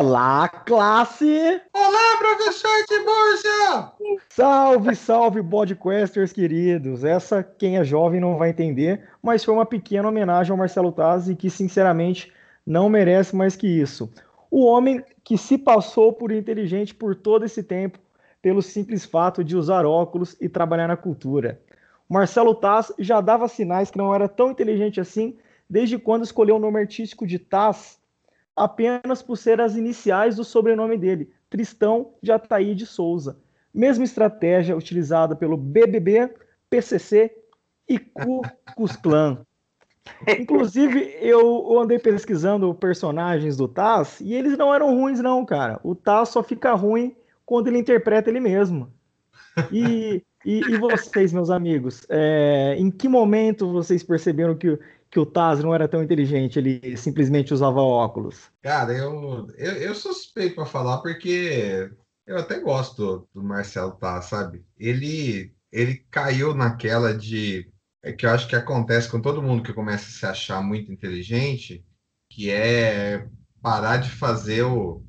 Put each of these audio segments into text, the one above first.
Olá, classe! Olá, professor Tiburcia! Salve, salve, bodquesters queridos! Essa, quem é jovem não vai entender, mas foi uma pequena homenagem ao Marcelo Tazzi que, sinceramente, não merece mais que isso. O homem que se passou por inteligente por todo esse tempo, pelo simples fato de usar óculos e trabalhar na cultura. Marcelo Taz já dava sinais que não era tão inteligente assim desde quando escolheu o nome artístico de Taz apenas por ser as iniciais do sobrenome dele, Tristão de Ataí de Souza. Mesma estratégia utilizada pelo BBB, PCC e Ku Klux Klan. Inclusive, eu andei pesquisando personagens do Taz e eles não eram ruins, não, cara. O Taz só fica ruim quando ele interpreta ele mesmo. E, e, e vocês, meus amigos, é, em que momento vocês perceberam que, que o Taz não era tão inteligente, ele simplesmente usava óculos? Cara, eu, eu, eu suspeito para falar porque eu até gosto do Marcelo Taz, sabe? Ele, ele caiu naquela de. É que eu acho que acontece com todo mundo que começa a se achar muito inteligente, que é parar de fazer o,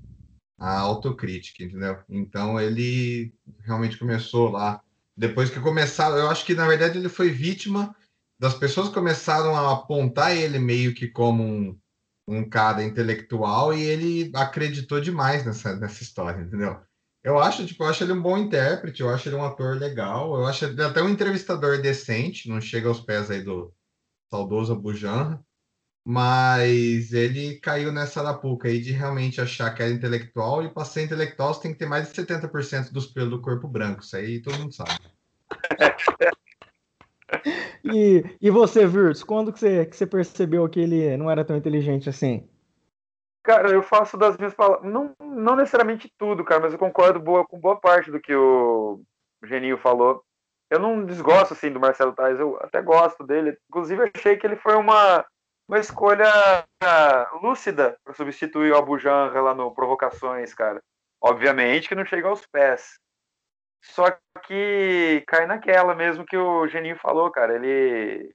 a autocrítica, entendeu? Então ele realmente começou lá. Depois que começaram, eu acho que na verdade ele foi vítima das pessoas começaram a apontar ele meio que como um, um cara intelectual e ele acreditou demais nessa, nessa história, entendeu? Eu acho, tipo, eu acho ele um bom intérprete, eu acho ele um ator legal, eu acho ele até um entrevistador decente, não chega aos pés aí do saudoso Abujanra, mas ele caiu nessa arapuca aí de realmente achar que era intelectual, e para ser intelectual você tem que ter mais de 70% dos pelos do corpo branco, isso aí todo mundo sabe. e, e você, Virtus, quando que você, que você percebeu que ele não era tão inteligente assim? Cara, eu faço das minhas palavras. Não, não necessariamente tudo, cara, mas eu concordo boa, com boa parte do que o Geninho falou. Eu não desgosto assim do Marcelo Tais, eu até gosto dele. Inclusive, achei que ele foi uma, uma escolha lúcida para substituir o Abu Janra lá no Provocações, cara. Obviamente que não chega aos pés. Só que cai naquela mesmo que o Geninho falou, cara. Ele,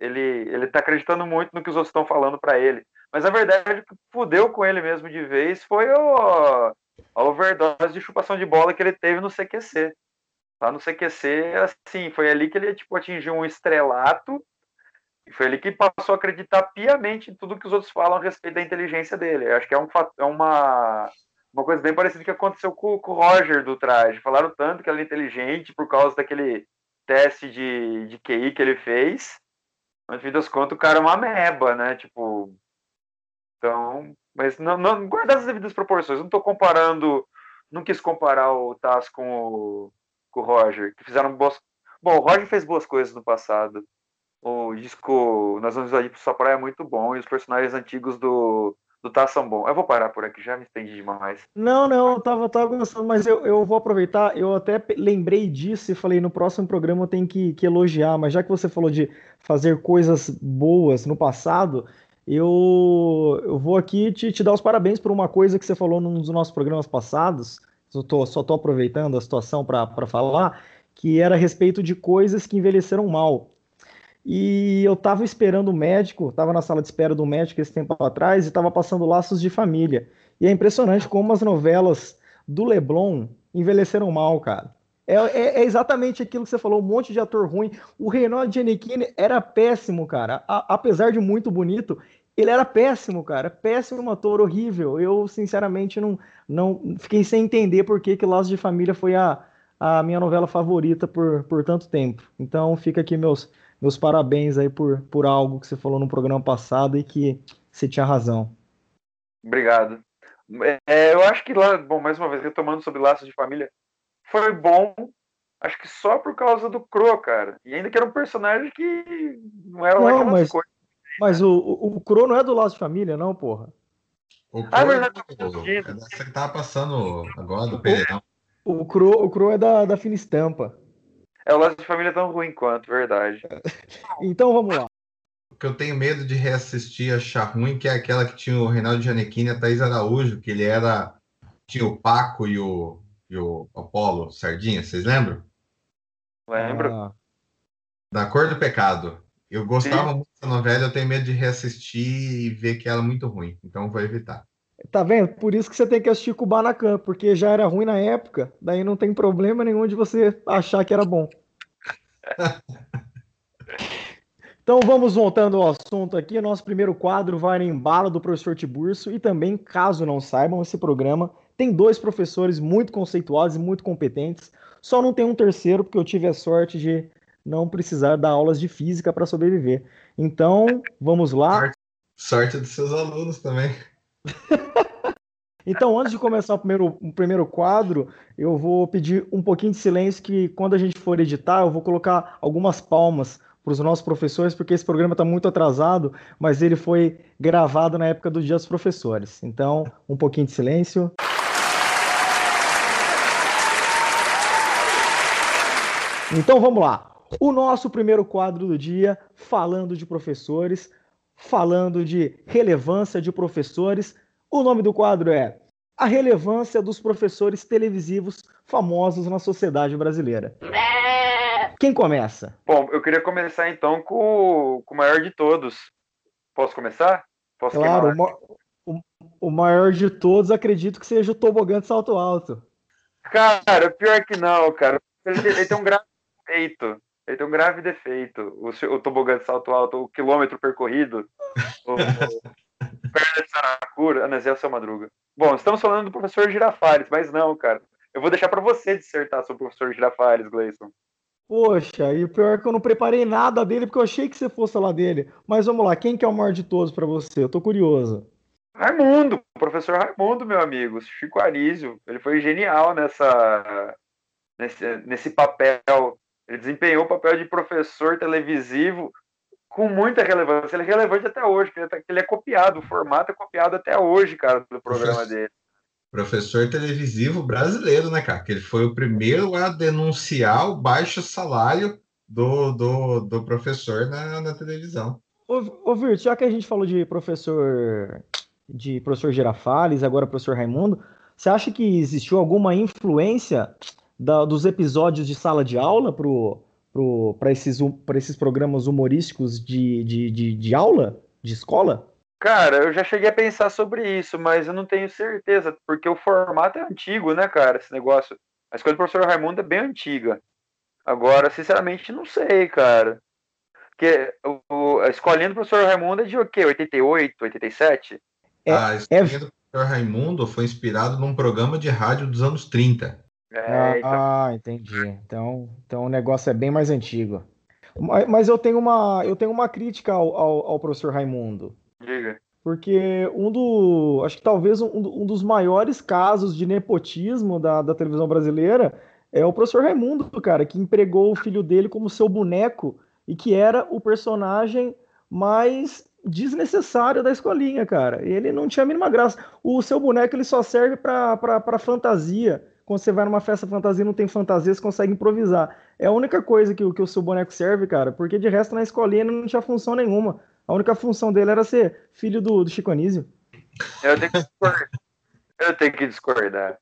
ele, ele tá acreditando muito no que os outros estão falando para ele. Mas a verdade é que fudeu com ele mesmo de vez foi o, a overdose de chupação de bola que ele teve no CQC. Tá no CQC, assim, foi ali que ele tipo, atingiu um estrelato e foi ali que passou a acreditar piamente em tudo que os outros falam a respeito da inteligência dele. Eu acho que é, um, é uma, uma coisa bem parecida que aconteceu com, com, o Roger do traje. Falaram tanto que ele é inteligente por causa daquele teste de, de QI que ele fez. Mas, no fim das contas, o cara é uma meba, né? Tipo. Então. Mas não, não guardar as devidas proporções. Não estou comparando. Não quis comparar o Taz com o, com o Roger, que fizeram boas. Bom, o Roger fez boas coisas no passado. O disco Nós Vamos Invadir Sua Praia é muito bom. E os personagens antigos do, do Tá são bom. Eu vou parar por aqui, já me estendi demais. Não, não, eu tava, tava gostando, mas eu, eu vou aproveitar, eu até lembrei disso e falei, no próximo programa eu tenho que, que elogiar, mas já que você falou de fazer coisas boas no passado, eu, eu vou aqui te, te dar os parabéns por uma coisa que você falou num dos nossos programas passados, eu tô, só tô aproveitando a situação para falar, que era a respeito de coisas que envelheceram mal. E eu estava esperando o médico, estava na sala de espera do médico esse tempo atrás e estava passando Laços de Família. E é impressionante como as novelas do Leblon envelheceram mal, cara. É, é, é, exatamente aquilo que você falou, um monte de ator ruim. O Reinaldo Giannichini era péssimo, cara. A, apesar de muito bonito, ele era péssimo, cara. Péssimo ator, horrível. Eu, sinceramente, não, não fiquei sem entender por que, que Laços de Família foi a, a minha novela favorita por, por tanto tempo. Então, fica aqui meus meus parabéns aí por, por algo que você falou no programa passado e que você tinha razão. Obrigado. É, eu acho que lá, bom, mais uma vez, retomando sobre laços de família, foi bom, acho que só por causa do Cro, cara. E ainda que era um personagem que não era lá aquelas mas, coisas. Mas o, o, o Cro não é do laço de família, não, porra? O Cro, ah, é verdade, é dessa que tava passando agora do Pereirão. O Cro, o Cro é da, da Fina Estampa. É o laço de família tão ruim quanto, verdade. então vamos lá. O que eu tenho medo de reassistir achar ruim, que é aquela que tinha o Reinaldo Giannichini e a Thaís Araújo, que ele era. Tinha o Paco e o, e o Apolo Sardinha, vocês lembram? Lembro. Ah. Da Cor do Pecado. Eu gostava Sim. muito dessa novela, eu tenho medo de reassistir e ver que ela é muito ruim, então vou evitar. Tá vendo? Por isso que você tem que assistir Kubanacan, porque já era ruim na época, daí não tem problema nenhum de você achar que era bom. Então vamos voltando ao assunto aqui. Nosso primeiro quadro vai em bala do professor Tiburcio e também, caso não saibam, esse programa tem dois professores muito conceituados e muito competentes. Só não tem um terceiro, porque eu tive a sorte de não precisar dar aulas de física para sobreviver. Então, vamos lá. Sorte, sorte dos seus alunos também. então, antes de começar o primeiro, o primeiro quadro, eu vou pedir um pouquinho de silêncio, que quando a gente for editar, eu vou colocar algumas palmas para os nossos professores, porque esse programa está muito atrasado, mas ele foi gravado na época do Dia dos Professores. Então, um pouquinho de silêncio. Então vamos lá. O nosso primeiro quadro do dia, falando de professores, falando de relevância de professores. O nome do quadro é A Relevância dos Professores Televisivos Famosos na Sociedade Brasileira. Quem começa? Bom, eu queria começar então com, com o maior de todos. Posso começar? Posso claro, o, o, maior de todos acredito que seja o tobogã de salto alto. Cara, pior que não, cara. Ele, ele tem um grave defeito. Ele tem um grave defeito. O, o tobogã de salto alto, o quilômetro percorrido, o, o perna de Saracura, ah, mas é seu Madruga. Bom, estamos falando do professor Girafales, mas não, cara. Eu vou deixar para você dissertar sobre o professor Girafales, Gleison. Poxa, e o pior é que eu não preparei nada dele, porque eu achei que você fosse falar dele. Mas vamos lá, quem que é o maior de todos para você? Eu tô curioso. Raimundo, o professor Raimundo, meu amigo, Chico Anísio. Ele foi genial nessa, nesse, nesse papel. Ele desempenhou o papel de professor televisivo com muita relevância. Ele é relevante até hoje, porque ele é copiado, o formato é copiado até hoje, cara, do programa dele professor televisivo brasileiro, né, cara? Que ele foi o primeiro a denunciar o baixo salário do, do, do professor na, na televisão. Ô, ô Virt, já que a gente falou de professor de professor Girafales, agora professor Raimundo, você acha que existiu alguma influência da, dos episódios de sala de aula para pro, esses, esses programas humorísticos de, de, de, de aula, de escola? Cara, eu já cheguei a pensar sobre isso, mas eu não tenho certeza, porque o formato é antigo, né, cara, esse negócio. A escola do professor Raimundo é bem antiga. Agora, sinceramente, não sei, cara. Porque o, a escolinha do professor Raimundo é de o quê? 88, 87? É, a escolinha é... do professor Raimundo foi inspirado num programa de rádio dos anos 30. É, ah, então... ah, entendi. Então, então o negócio é bem mais antigo. Mas eu tenho uma, eu tenho uma crítica ao, ao, ao professor Raimundo. Diga. Porque um do. Acho que talvez um, um dos maiores casos de nepotismo da, da televisão brasileira é o professor Raimundo, cara, que empregou o filho dele como seu boneco e que era o personagem mais desnecessário da escolinha, cara. Ele não tinha a mínima graça. O seu boneco ele só serve para fantasia. Quando você vai numa festa fantasia e não tem fantasia, você consegue improvisar. É a única coisa que, que o seu boneco serve, cara, porque de resto na escolinha não tinha função nenhuma. A única função dele era ser filho do, do Chico Anísio. Eu tenho que discordar. Eu tenho que discordar.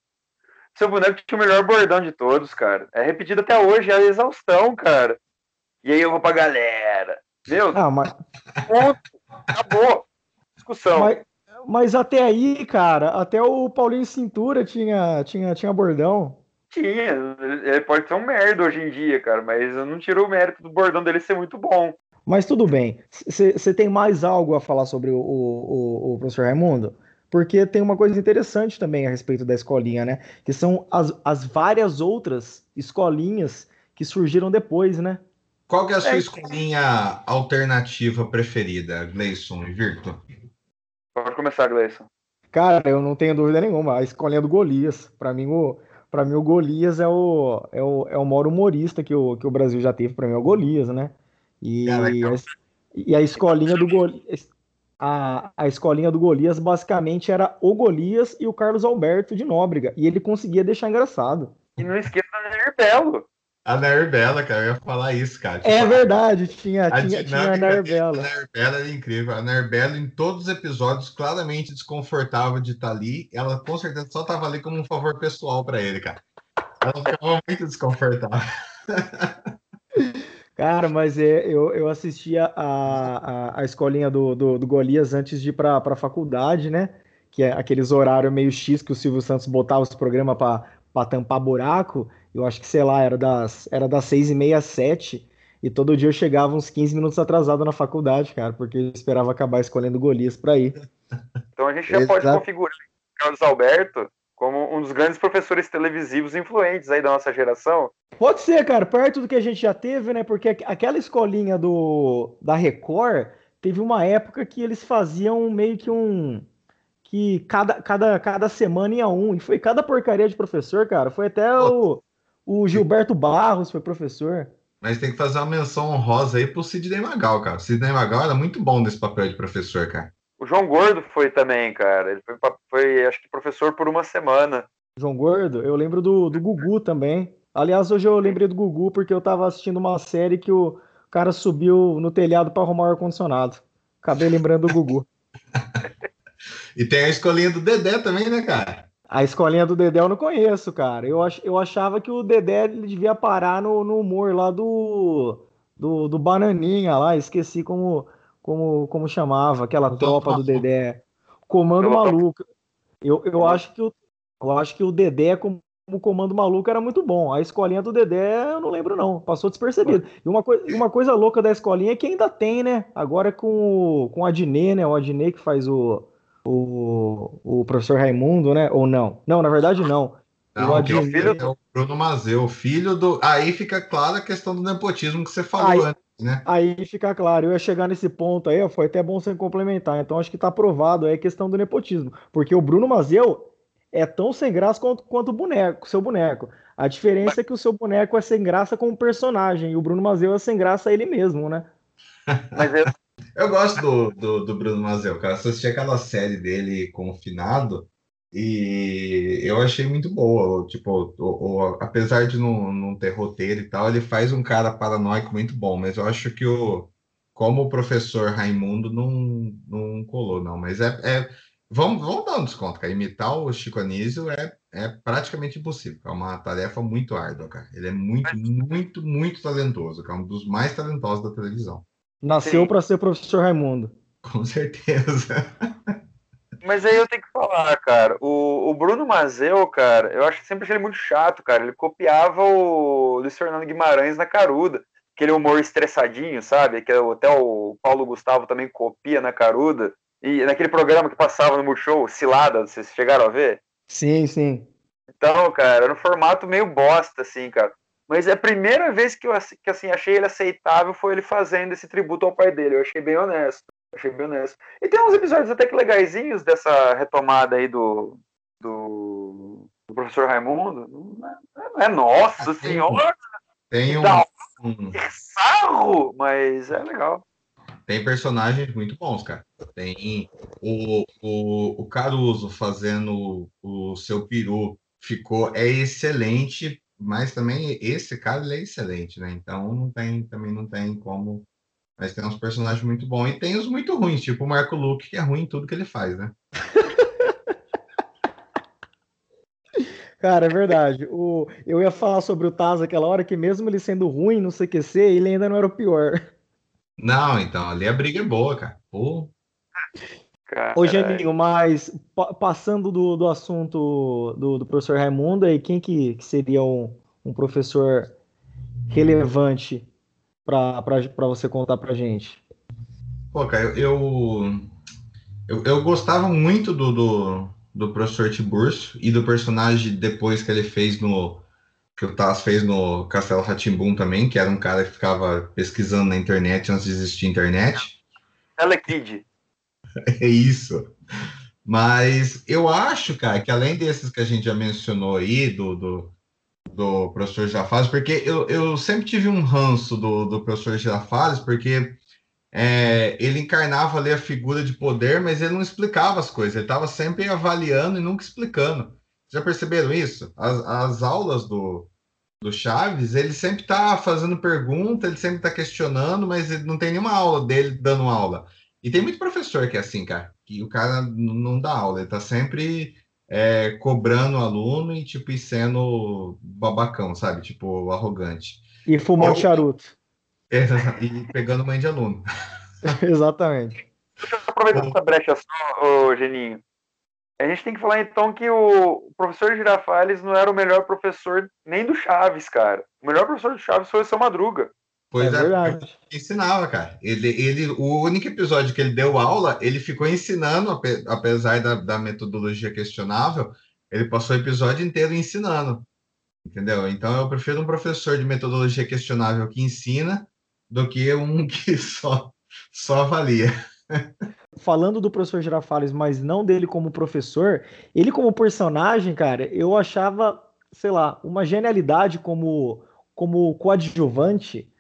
Seu boneco tinha o melhor bordão de todos, cara. É repetido até hoje, é a exaustão, cara. E aí eu vou pra galera. Meu, ah, mas... ponto. Acabou. Discussão. Mas, mas, até aí, cara, até o Paulinho Cintura tinha, tinha, tinha bordão. Tinha. Ele pode ser um merda hoje em dia, cara, mas eu não tiro o mérito do bordão dele ser muito bom. Mas tudo bem. Você tem mais algo a falar sobre o, o, o, professor Raimundo? Porque tem uma coisa interessante também a respeito da escolinha, né? Que são as, as várias outras escolinhas que surgiram depois, né? Qual que é a sua é, escolinha alternativa preferida, Gleison e Virto? Pode começar, Gleison. Cara, eu não tenho dúvida nenhuma. A escolinha do Golias. Para mim, o, pra mim, o Golias é o, é o, é o maior humorista que o, que o Brasil já teve. Para mim, é o Golias, né? E, e a escolinha do Golias. A, a escolinha do Golias basicamente era o Golias e o Carlos Alberto de Nóbrega. E ele conseguia deixar engraçado. E não esqueça da Nair Belo. A Nair Bela, cara, eu ia falar isso, cara. Tipo, é verdade, tinha, a tinha, tinha a Nair Bela. A Nair Bela era incrível. A Nair Bela, em todos os episódios, claramente desconfortável de estar ali. Ela com certeza só estava ali como um favor pessoal para ele, cara. Ela ficava muito desconfortável. Cara, mas é, eu, eu assistia a, a, a escolinha do, do, do, Golias antes de ir para a faculdade, né? que é aqueles horários meio X que o Silvio Santos botava os programas para tampar buraco. Eu acho que, sei lá, era das, era das seis e meia às sete. E todo dia eu chegava uns 15 minutos atrasado na faculdade, cara, porque eu esperava acabar escolhendo Golias para ir. Então a gente já Exato. pode configurar o Carlos Alberto como um dos grandes professores televisivos influentes aí da nossa geração. Pode ser, cara, perto do que a gente já teve, né? Porque aquela escolinha do da Record teve uma época que eles faziam meio que um que cada, cada, cada semana ia um, e foi cada porcaria de professor, cara. Foi até o, o Gilberto Barros foi professor. Mas tem que fazer uma menção honrosa aí pro Sidney Magal, cara. O Sidney Magal era muito bom nesse papel de professor, cara. O João Gordo foi também, cara. Ele foi, foi acho que, professor por uma semana. João Gordo? Eu lembro do, do Gugu também. Aliás, hoje eu lembrei do Gugu porque eu tava assistindo uma série que o cara subiu no telhado para arrumar o ar-condicionado. Acabei lembrando do Gugu. e tem a escolinha do Dedé também, né, cara? A escolinha do Dedé eu não conheço, cara. Eu, ach, eu achava que o Dedé devia parar no, no humor lá do, do, do Bananinha lá, esqueci como, como, como chamava, aquela tropa do Dedé. Comando Maluco. Eu, eu, acho que o, eu acho que o Dedé como comando maluco era muito bom. A escolinha do Dedé eu não lembro não, passou despercebido. E uma, coi uma coisa louca da escolinha é que ainda tem, né? Agora é com o, com o Adnê, né? O Adnê que faz o o, o professor Raimundo, né? Ou não? Não, na verdade não. Não, o, o filho é o Bruno Mazeu, filho do. Aí fica clara a questão do nepotismo que você falou aí, antes, né? Aí fica claro, eu ia chegar nesse ponto aí, foi até bom você complementar. Então acho que tá aprovado aí a questão do nepotismo. Porque o Bruno Mazeu é tão sem graça quanto, quanto o boneco, seu boneco. A diferença Mas... é que o seu boneco é sem graça como personagem, e o Bruno Mazeu é sem graça ele mesmo, né? Mas eu, eu gosto do, do, do Bruno Mazel, cara. Assisti aquela série dele confinado e eu achei muito boa. Tipo, o, o, apesar de não, não ter roteiro e tal, ele faz um cara paranoico muito bom, mas eu acho que o como o professor Raimundo não, não colou, não. Mas é, é vamos, vamos dar um desconto, cara. Imitar o Chico Anísio é, é praticamente impossível. É uma tarefa muito árdua, cara. Ele é muito, muito, muito talentoso, cara. Um dos mais talentosos da televisão. Nasceu para ser professor Raimundo. Com certeza. Mas aí eu tenho que falar, cara. O, o Bruno Mazeu, cara, eu acho que sempre achei ele muito chato, cara. Ele copiava o Luiz Fernando Guimarães na Caruda. Aquele humor estressadinho, sabe? Que até o Paulo Gustavo também copia na Caruda. E naquele programa que passava no Multishow, Cilada, vocês chegaram a ver? Sim, sim. Então, cara, era um formato meio bosta, assim, cara. Mas a primeira vez que eu que, assim, achei ele aceitável foi ele fazendo esse tributo ao pai dele. Eu achei bem honesto. Achei bem honesto. E tem uns episódios até que legaisinhos dessa retomada aí do, do, do professor Raimundo. Não é, é nossa ah, senhora! Tem um, um... sarro, mas é legal. Tem personagens muito bons, cara. Tem o, o, o Caruso fazendo o seu peru ficou é excelente mas também esse cara ele é excelente, né? Então não tem, também não tem como. Mas tem uns personagens muito bons e tem os muito ruins, tipo o Marco Luke, que é ruim em tudo que ele faz, né? Cara, é verdade. O, eu ia falar sobre o Taz aquela hora que mesmo ele sendo ruim no CQC, ele ainda não era o pior. Não, então, ali a briga é boa, cara. Pô. Ô, Geninho, mas passando do, do assunto do, do, professor Raimundo, aí quem que, que seria um, um, professor relevante para você contar pra gente? Pô, cara, eu, eu, eu gostava muito do, do, do professor Tiburcio e do personagem depois que ele fez no. que o Taz fez no Castelo Ratimbum também, que era um cara que ficava pesquisando na internet antes de existir internet. Telekid. É isso. Mas eu acho, cara, que além desses que a gente já mencionou aí, do, do, do professor Girafales, porque eu, eu sempre tive um ranço do, do professor Girafales, porque é, ele encarnava ali a figura de poder, mas ele não explicava as coisas, ele estava sempre avaliando e nunca explicando. Já perceberam isso? As, as aulas do, do Chaves, ele sempre está fazendo pergunta, ele sempre está questionando, mas não tem nenhuma aula dele dando aula. E tem muito professor que é assim, cara, que o cara não dá aula, ele tá sempre é, cobrando o aluno e, tipo, e sendo babacão, sabe? Tipo, arrogante. E fumando charuto. É, e pegando mãe de aluno. Exatamente. Deixa eu aproveitar essa brecha só, ô, Geninho. A gente tem que falar então que o professor Girafales não era o melhor professor nem do Chaves, cara. O melhor professor do Chaves foi o seu Madruga. Pois é, é verdade. ensinava, cara. Ele, ele, o único episódio que ele deu aula, ele ficou ensinando, apesar da, da metodologia questionável, ele passou o episódio inteiro ensinando. Entendeu? Então eu prefiro um professor de metodologia questionável que ensina do que um que só, só avalia. Falando do professor Girafales, mas não dele como professor, ele como personagem, cara, eu achava, sei lá, uma genialidade como, como coadjuvante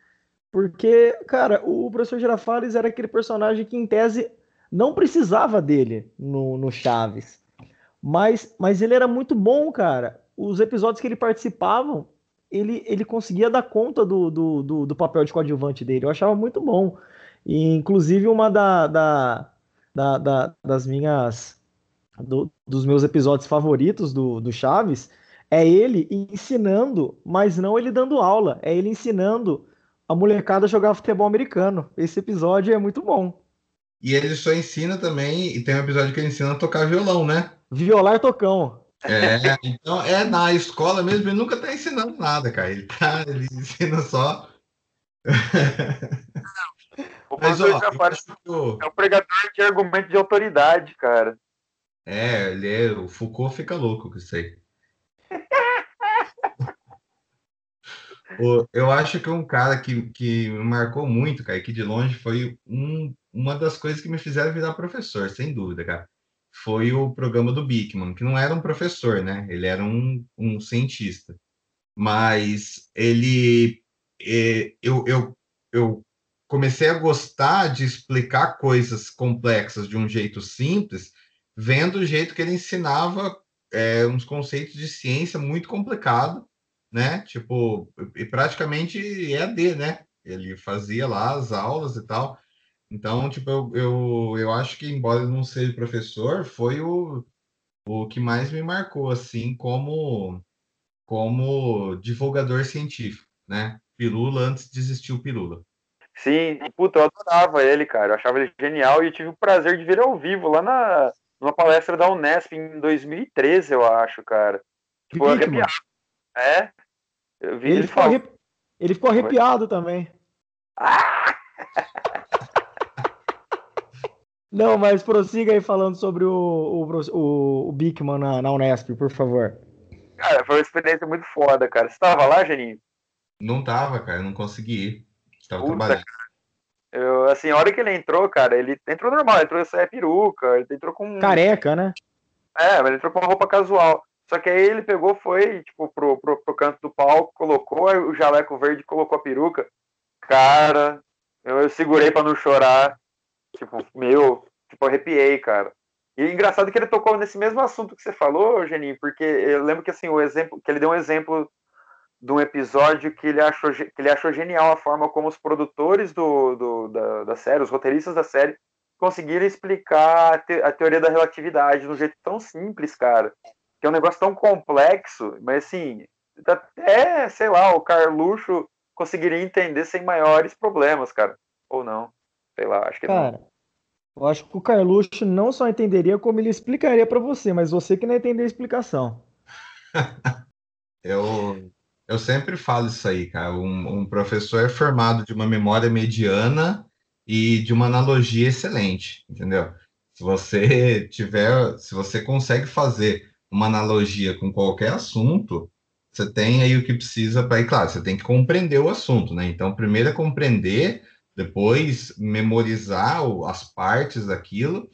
porque, cara, o professor Girafales era aquele personagem que, em tese, não precisava dele no, no Chaves. Mas, mas ele era muito bom, cara. Os episódios que ele participava, ele, ele conseguia dar conta do, do, do, do papel de coadjuvante dele. Eu achava muito bom. E, inclusive, uma da, da, da, da das minhas. Do, dos meus episódios favoritos do, do Chaves é ele ensinando, mas não ele dando aula. É ele ensinando a molecada jogava futebol americano. Esse episódio é muito bom. E ele só ensina também, e tem um episódio que ele ensina a tocar violão, né? Violar tocão. É, então é na escola mesmo, ele nunca tá ensinando nada, cara. Ele, tá, ele ensina só. o Mas, ó, eu... é um pregador de argumento de autoridade, cara. É, ele é, o Foucault fica louco com isso aí. Eu acho que um cara que, que me marcou muito, cara, que de longe foi um, uma das coisas que me fizeram virar professor, sem dúvida, cara. Foi o programa do Bickman, que não era um professor, né? Ele era um, um cientista. Mas ele. É, eu, eu, eu comecei a gostar de explicar coisas complexas de um jeito simples, vendo o jeito que ele ensinava é, uns conceitos de ciência muito complicado né? Tipo, e praticamente EAD, né? Ele fazia lá as aulas e tal. Então, tipo, eu, eu, eu acho que, embora ele não seja professor, foi o, o que mais me marcou, assim, como, como divulgador científico, né? Pirula antes de existir o Pirula. Sim, puta, eu adorava ele, cara. Eu achava ele genial e tive o prazer de ver ao vivo lá na numa palestra da Unesp em 2013, eu acho, cara. Tipo, arrepiado. É, Vi, ele, ele, ficou ele, ficou arrepiado também. Ah! Não, mas prossiga aí falando sobre o, o, o, o Bickman na, na Unesp, por favor. Cara, foi uma experiência muito foda, cara. Você tava lá, Geninho? Não tava, cara, eu não consegui ir. Estava trabalhando. Eu, assim, a hora que ele entrou, cara, ele entrou normal, ele entrou sem peruca, ele entrou com. Careca, né? É, mas ele entrou com uma roupa casual. Só que aí ele pegou, foi, tipo, pro, pro, pro canto do palco, colocou o jaleco verde, colocou a peruca. Cara, eu, eu segurei para não chorar. Tipo, meu, tipo, arrepiei, cara. E engraçado que ele tocou nesse mesmo assunto que você falou, Geninho, porque eu lembro que assim, o exemplo, que ele deu um exemplo de um episódio que ele achou, que ele achou genial a forma como os produtores do, do da, da série, os roteiristas da série, conseguiram explicar a, te, a teoria da relatividade de um jeito tão simples, cara que é um negócio tão complexo, mas assim, até, sei lá, o Carluxo conseguiria entender sem maiores problemas, cara. Ou não. Sei lá, acho que cara, não. Eu acho que o Carluxo não só entenderia, como ele explicaria para você, mas você que não entendeu a explicação. eu, eu sempre falo isso aí, cara. Um, um professor é formado de uma memória mediana e de uma analogia excelente, entendeu? Se você tiver, se você consegue fazer uma analogia com qualquer assunto, você tem aí o que precisa para ir, claro, você tem que compreender o assunto, né? Então, primeiro é compreender, depois memorizar as partes daquilo,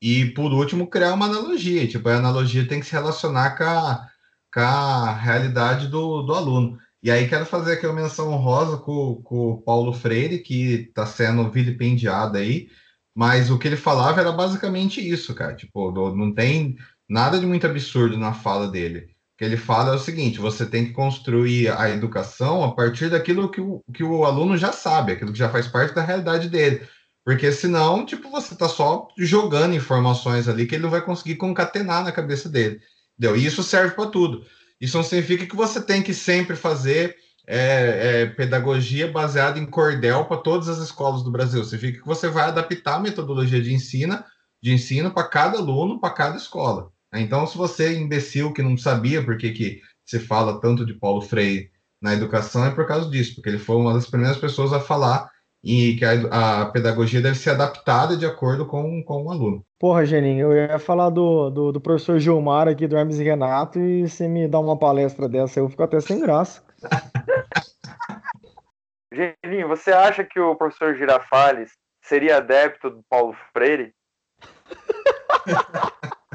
e por último, criar uma analogia. Tipo, a analogia tem que se relacionar com a, com a realidade do, do aluno. E aí quero fazer aqui uma menção honrosa com, com o Paulo Freire, que está sendo vilipendiado aí, mas o que ele falava era basicamente isso, cara. Tipo, não tem nada de muito absurdo na fala dele. O que ele fala é o seguinte: você tem que construir a educação a partir daquilo que o, que o aluno já sabe, aquilo que já faz parte da realidade dele. Porque senão, tipo, você está só jogando informações ali que ele não vai conseguir concatenar na cabeça dele. Entendeu? E isso serve para tudo. Isso não significa que você tem que sempre fazer é, é, pedagogia baseada em cordel para todas as escolas do Brasil. Significa que você vai adaptar a metodologia de ensino de ensino para cada aluno, para cada escola. Então, se você é imbecil que não sabia por que, que se fala tanto de Paulo Freire na educação, é por causa disso, porque ele foi uma das primeiras pessoas a falar e que a, a pedagogia deve ser adaptada de acordo com, com o aluno. Porra, Geninho, eu ia falar do, do, do, professor Gilmar aqui do Hermes e Renato e você me dá uma palestra dessa, eu fico até sem graça. Geninho, você acha que o professor Girafales seria adepto do Paulo Freire?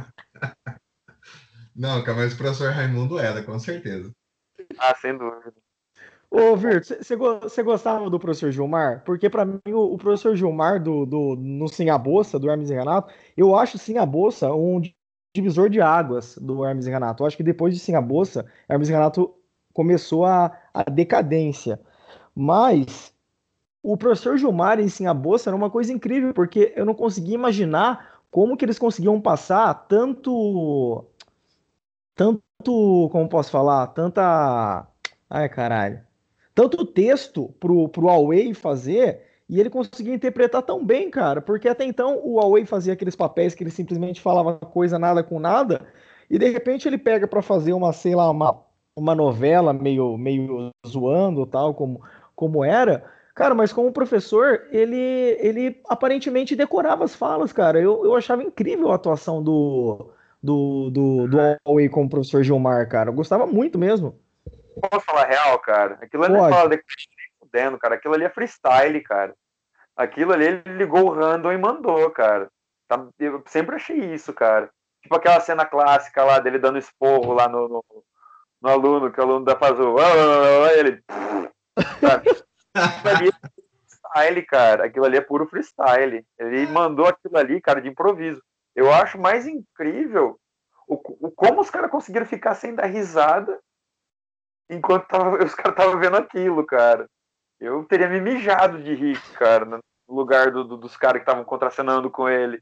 Não, cara, mas o professor Raimundo era, com certeza. Ah, sem dúvida. Ô, Virt, você gostava do professor Gilmar? Porque para mim o, o, professor Gilmar do, do, no Sim a Bolsa, do Hermes e Renato, eu acho Sim a Bolsa um divisor de águas do Hermes e Renato. Eu acho que depois de Sim a Bolsa, Hermes e Renato começou a, a decadência. Mas o professor Gilmar em Sim a Bolsa era uma coisa incrível, porque eu não conseguia imaginar como que eles conseguiam passar tanto tanto, como posso falar, tanta ai caralho tanto texto pro, pro Huawei fazer e ele conseguia interpretar tão bem, cara, porque até então o Huawei fazia aqueles papéis que ele simplesmente falava coisa nada com nada, e de repente ele pega para fazer uma, sei lá, uma, uma novela meio, meio zoando, tal, como, como era. Cara, mas como professor, ele, ele aparentemente decorava as falas, cara. Eu, eu achava incrível a atuação do, do, do, do Huawei como professor Gilmar, cara. Eu gostava muito mesmo. Posso falar real, cara? Aquilo ali é fala de fudendo, cara. Aquilo ali é freestyle, cara. Aquilo ali ele ligou o random e mandou, cara. Tá, eu sempre achei isso, cara. Tipo aquela cena clássica lá dele dando esporro lá no, no, no aluno, que o aluno da Fazul. Ele. Sabe? Aquilo ali é freestyle, cara. Aquilo ali é puro freestyle. Ele mandou aquilo ali, cara, de improviso. Eu acho mais incrível o, o como os caras conseguiram ficar sem dar risada enquanto tava, os caras estavam vendo aquilo, cara. Eu teria me mijado de rir, cara, no lugar do, do, dos caras que estavam contracenando com ele.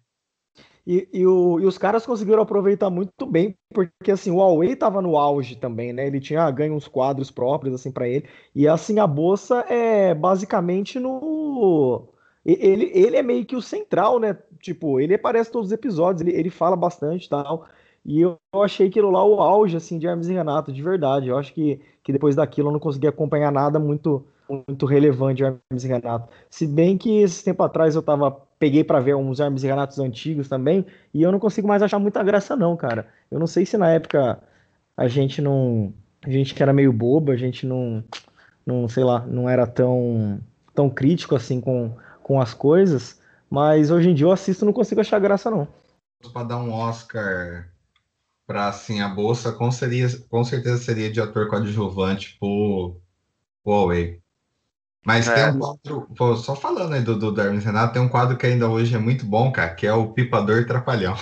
E, e, o, e, os caras conseguiram aproveitar muito bem, porque assim, o Huawei tava no auge também, né? Ele tinha ganho uns quadros próprios assim para ele. E assim, a bolsa é basicamente no ele, ele é meio que o central, né? Tipo, ele aparece todos os episódios, ele, ele fala bastante tal. E eu achei aquilo lá o auge, assim, de Hermes e Renato, de verdade. Eu acho que, que depois daquilo eu não consegui acompanhar nada muito muito relevante de Hermes e Renato. Se bem que esse tempo atrás eu tava peguei para ver uns Hermes e Renatos antigos também, e eu não consigo mais achar muita graça não, cara. Eu não sei se na época a gente não a gente que era meio bobo, a gente não não, sei lá, não era tão tão crítico assim com com as coisas, mas hoje em dia eu assisto e não consigo achar graça não. Para dar um Oscar para assim a bolsa com, seria, com certeza seria de ator coadjuvante pro, pro Huawei. Mas é. tem um quadro, pô, só falando aí do, do Darwin Renato, tem um quadro que ainda hoje é muito bom, cara, que é o Pipador Trapalhão.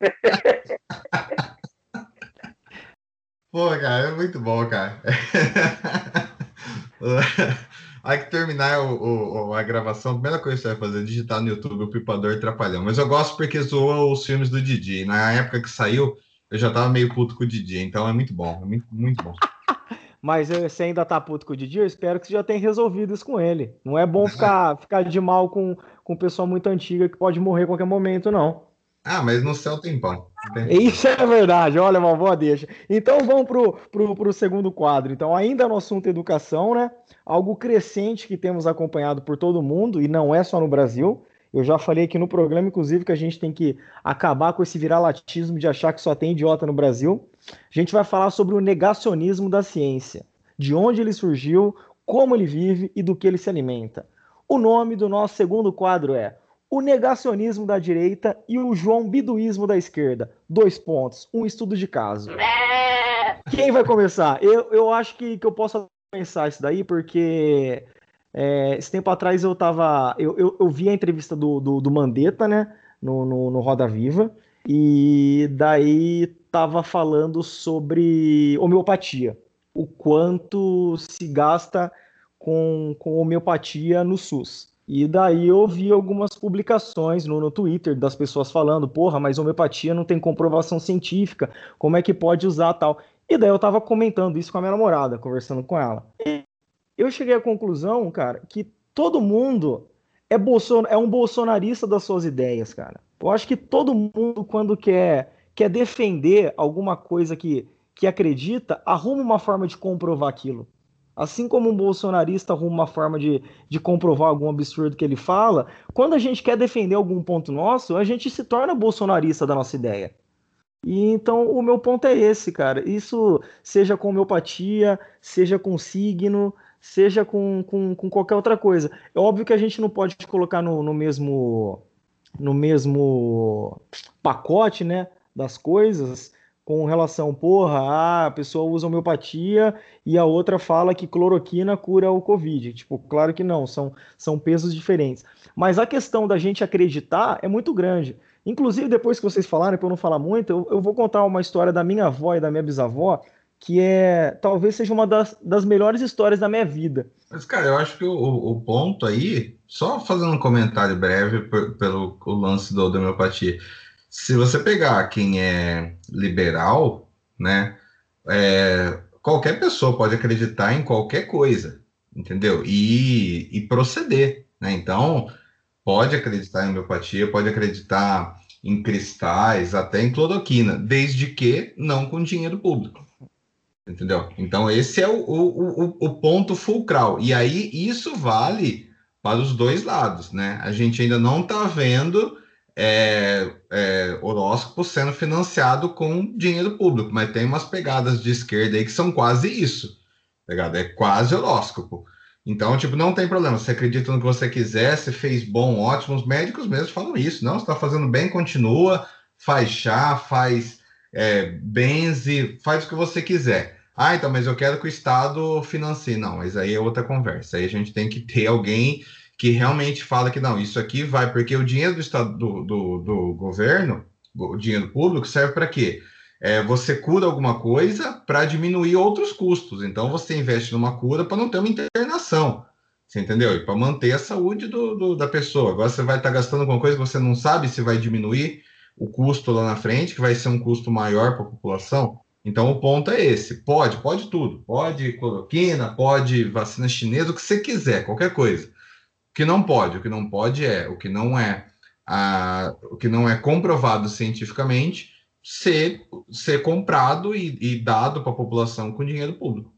pô, cara, é muito bom, cara. Aí que terminar o, o, a gravação, a primeira coisa que você vai fazer é digitar no YouTube o Pipador Trapalhão. Mas eu gosto porque zoa os filmes do Didi. Na época que saiu, eu já tava meio puto com o Didi, então é muito bom, é muito, muito bom. Mas você ainda tá puto com o Didi, eu espero que você já tenha resolvido isso com ele. Não é bom ficar, ficar de mal com, com pessoa muito antiga que pode morrer a qualquer momento, não. Ah, mas no céu tem pão. Isso é verdade, olha, uma boa deixa. Então vamos pro, pro, pro segundo quadro. Então, ainda no assunto educação, né? Algo crescente que temos acompanhado por todo mundo, e não é só no Brasil, eu já falei aqui no programa, inclusive, que a gente tem que acabar com esse viralatismo de achar que só tem idiota no Brasil. A gente vai falar sobre o negacionismo da ciência, de onde ele surgiu, como ele vive e do que ele se alimenta. O nome do nosso segundo quadro é O Negacionismo da Direita e o João Biduísmo da Esquerda. Dois pontos, um estudo de caso. Quem vai começar? Eu, eu acho que, que eu posso começar isso daí, porque é, esse tempo atrás eu tava. Eu, eu, eu vi a entrevista do, do, do Mandetta, né? No, no, no, Roda Viva. E daí tava falando sobre homeopatia. O quanto se gasta com, com homeopatia no SUS. E daí eu vi algumas publicações no, no Twitter das pessoas falando, porra, mas homeopatia não tem comprovação científica, como é que pode usar tal? E daí eu tava comentando isso com a minha namorada, conversando com ela. E eu cheguei à conclusão, cara, que todo mundo é, é um bolsonarista das suas ideias, cara. Eu acho que todo mundo, quando quer, quer defender alguma coisa que, que acredita, arruma uma forma de comprovar aquilo. Assim como um bolsonarista arruma uma forma de, de comprovar algum absurdo que ele fala, quando a gente quer defender algum ponto nosso, a gente se torna bolsonarista da nossa ideia. E então o meu ponto é esse, cara. Isso seja com homeopatia, seja com signo, seja com, com, com qualquer outra coisa. É óbvio que a gente não pode colocar no, no mesmo no mesmo pacote, né, das coisas, com relação, porra, a pessoa usa homeopatia e a outra fala que cloroquina cura o Covid. Tipo, claro que não, são, são pesos diferentes. Mas a questão da gente acreditar é muito grande. Inclusive, depois que vocês falaram, para eu não falar muito, eu, eu, vou contar uma história da minha avó e da minha bisavó, que é talvez seja uma das, das melhores histórias da minha vida. Mas, cara, eu acho que o, o ponto aí, só fazendo um comentário breve pelo lance do, da homeopatia se você pegar quem é liberal, né, é, qualquer pessoa pode acreditar em qualquer coisa, entendeu? E, e proceder, né? Então, pode acreditar em homeopatia, pode acreditar em cristais, até em cloroquina, desde que não com dinheiro público. Entendeu? Então, esse é o, o, o, o ponto fulcral. E aí, isso vale para os dois lados, né? A gente ainda não está vendo é, é, horóscopo sendo financiado com dinheiro público, mas tem umas pegadas de esquerda aí que são quase isso, pegada é quase horóscopo. Então, tipo, não tem problema. Você acredita no que você quiser, você fez bom, ótimo. Os médicos mesmo falam isso. Não, você está fazendo bem, continua, faz chá, faz é, benze, faz o que você quiser. Ah, então, mas eu quero que o Estado financie. Não, mas aí é outra conversa. Aí a gente tem que ter alguém que realmente fala que não, isso aqui vai, porque o dinheiro do Estado do, do, do governo, o dinheiro público, serve para quê? É, você cura alguma coisa para diminuir outros custos. Então você investe numa cura para não ter uma internação. Você entendeu? E para manter a saúde do, do, da pessoa. Agora você vai estar tá gastando alguma coisa que você não sabe se vai diminuir o custo lá na frente, que vai ser um custo maior para a população. Então o ponto é esse. Pode, pode tudo. Pode cloroquina, pode vacina chinesa, o que você quiser, qualquer coisa que não pode, o que não pode é, o que não é, a, o que não é comprovado cientificamente, ser, ser comprado e, e dado para a população com dinheiro público.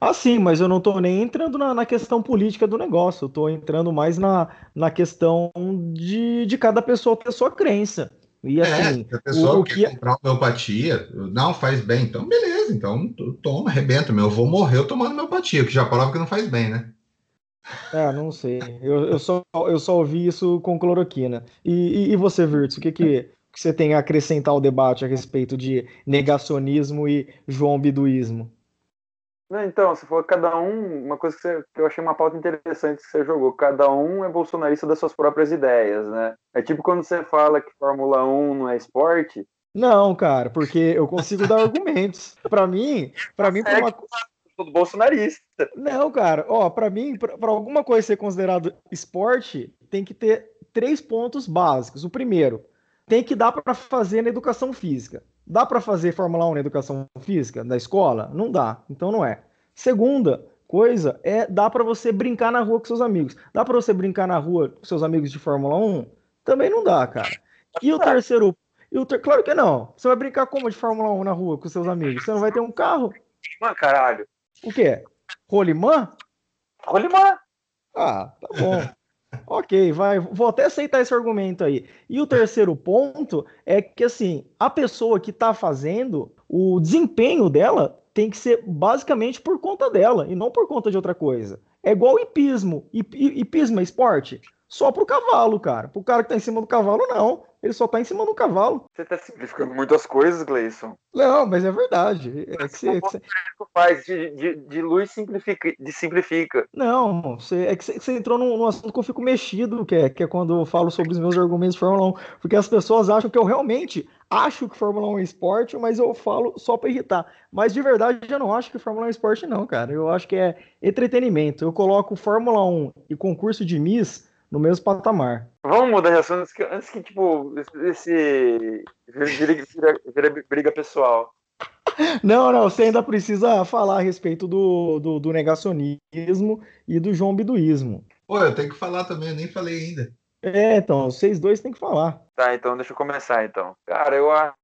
Ah, sim, mas eu não estou nem entrando na, na, questão política do negócio, eu estou entrando mais na, na questão de, de cada pessoa ter sua crença. E é, assim, é, a pessoa o, que comprar homeopatia, não faz bem, então beleza, então toma, arrebenta, meu avô morreu tomando homeopatia, que já prova que não faz bem, né? É, não sei. Eu, eu, só, eu só ouvi isso com cloroquina. E, e, e você, Virtus, o que, que, que você tem a acrescentar ao debate a respeito de negacionismo e João Biduísmo? Então, você falou cada um, uma coisa que, você, que, eu achei uma pauta interessante que você jogou, cada um é bolsonarista das suas próprias ideias, né? É tipo quando você fala que Fórmula 1 não é esporte. Não, cara, porque eu consigo dar argumentos. Para mim, para mim, é uma todo bolsonarista. Não, cara, ó, para mim, para alguma coisa ser considerado esporte, tem que ter três pontos básicos. O primeiro, tem que dar para fazer na educação física. Dá para fazer Fórmula 1 na educação física da escola? Não dá, então não é. Segunda coisa é dá para você brincar na rua com seus amigos. Dá para você brincar na rua com seus amigos de Fórmula 1? Também não dá, cara. E o terceiro, e o ter... claro que não. Você vai brincar como de Fórmula 1 na rua com seus amigos? Você não vai ter um carro? Mano, caralho. O quê? Rolimã? Rolimã. Ah, tá bom. ok, vai. Vou até aceitar esse argumento aí. E o terceiro ponto é que, assim, a pessoa que está fazendo, o desempenho dela tem que ser basicamente por conta dela e não por conta de outra coisa. É igual hipismo. Hipismo é esporte? Só pro cavalo, cara. Pro cara que tá em cima do cavalo, não. Ele só tá em cima do cavalo. Você tá simplificando muitas coisas, Gleison. Não, mas é verdade. É que você, você... faz de, de, de, luz simplifica, de simplifica. Não, você, é que você, você entrou num, num, assunto que eu fico mexido, que é, que é quando eu falo sobre os meus argumentos de Fórmula 1. Porque as pessoas acham que eu realmente acho que Fórmula 1 é esporte, mas eu falo só para irritar. Mas de verdade eu não acho que Fórmula 1 é esporte, não, cara. Eu acho que é entretenimento. Eu coloco Fórmula 1 e concurso de Miss no mesmo patamar. Vamos mudar de assunto antes que, antes que tipo, esse vira, vira, vira briga pessoal. Não, não, você ainda precisa falar a respeito do, do, do, negacionismo e do João Biduísmo. Pô, eu tenho que falar também, eu nem falei ainda. É, então, vocês dois têm que falar. Tá, então deixa eu começar então. Cara, eu acho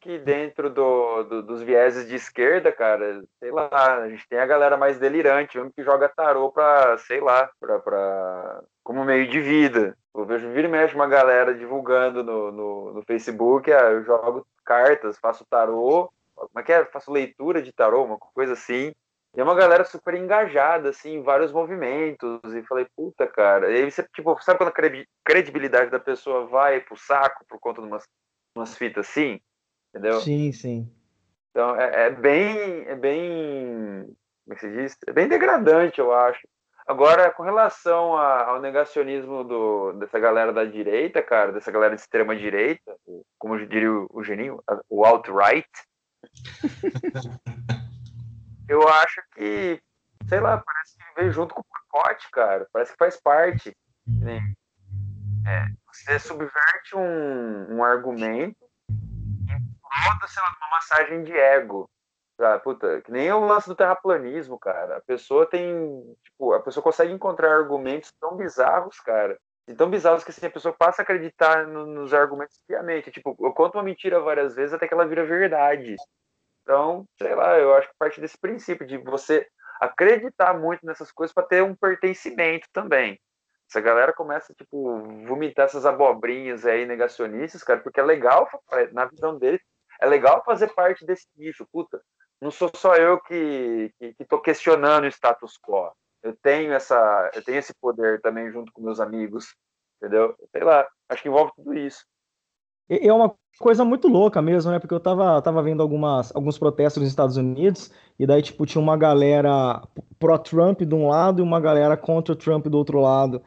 que dentro do, do, dos vieses de esquerda, cara, sei lá, a gente tem a galera mais delirante, mesmo que joga tarô pra, sei lá, pra, pra, como meio de vida. Eu vejo vira e mexe uma galera divulgando no, no, no Facebook, ah, eu jogo cartas, faço tarô, como é que é? Faço leitura de tarô, uma coisa assim. E é uma galera super engajada, assim, em vários movimentos. E falei, puta, cara. E aí você, tipo, sabe quando a credibilidade da pessoa vai pro saco por conta de umas, umas fitas assim? Entendeu? Sim, sim. Então é, é bem. É bem. Como é se diz? É bem degradante, eu acho. Agora, com relação a, ao negacionismo do, dessa galera da direita, cara, dessa galera de extrema direita, como diria o, o Geninho, o alt-right, eu acho que, sei lá, parece que veio junto com o pacote, cara. Parece que faz parte. É, você subverte um, um argumento prol, sei lá, uma massagem de ego. Puta, que nem o lance do terraplanismo, cara. A pessoa tem. Tipo, a pessoa consegue encontrar argumentos tão bizarros, cara. E tão bizarros que assim, a pessoa passa a acreditar no, nos argumentos piamente. Tipo, eu conto uma mentira várias vezes até que ela vira verdade. Então, sei lá, eu acho que parte desse princípio de você acreditar muito nessas coisas para ter um pertencimento também. Essa galera começa, tipo, vomitar essas abobrinhas aí negacionistas, cara, porque é legal, na visão deles, é legal fazer parte desse nicho. Puta, não sou só eu que, que, que questionando o status quo. Eu tenho essa, eu tenho esse poder também junto com meus amigos, entendeu? Sei lá, acho que envolve tudo isso. É uma coisa muito louca mesmo, né? Porque eu tava, tava vendo algumas, alguns protestos nos Estados Unidos, e daí, tipo, tinha uma galera pró-Trump de um lado e uma galera contra o Trump do outro lado.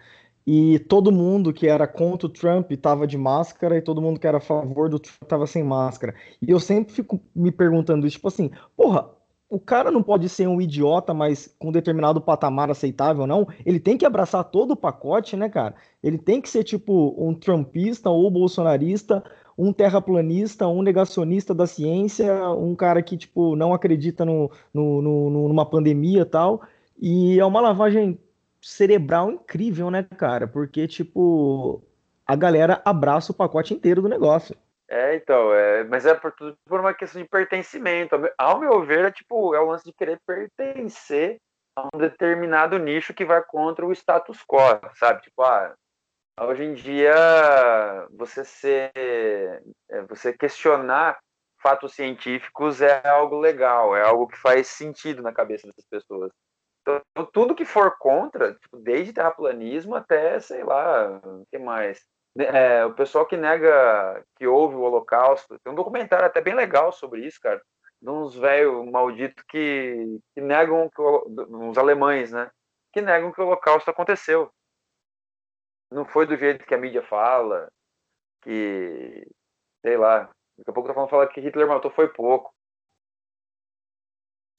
E todo mundo que era contra o Trump tava de máscara e todo mundo que era a favor do Trump tava sem máscara. E eu sempre fico me perguntando, tipo assim, porra, o cara não pode ser um idiota, mas com determinado patamar aceitável, não. Ele tem que abraçar todo o pacote, né, cara? Ele tem que ser tipo um trumpista ou bolsonarista um terraplanista, um negacionista da ciência, um cara que, tipo, não acredita no, no, no, numa pandemia e tal. E é uma lavagem cerebral incrível, né, cara? Porque, tipo, a galera abraça o pacote inteiro do negócio. É, então, é, mas é por tudo por uma questão de pertencimento. Ao meu ver, é tipo, é o lance de querer pertencer a um determinado nicho que vai contra o status quo, sabe? Tipo, ah, Hoje em dia, você ser, é, você questionar fatos científicos é algo legal, é algo que faz sentido na cabeça dessas pessoas. Então, tudo que for contra, tipo, desde terraplanismo até, sei lá, o que mais? É, o pessoal que nega que houve o Holocausto, tem um documentário até bem legal sobre isso, cara, de uns velhos malditos que, que negam, que, uns alemães, né, que negam que o Holocausto aconteceu não foi do jeito que a mídia fala, que, sei lá, daqui a pouco tá falando falar que Hitler matou foi pouco.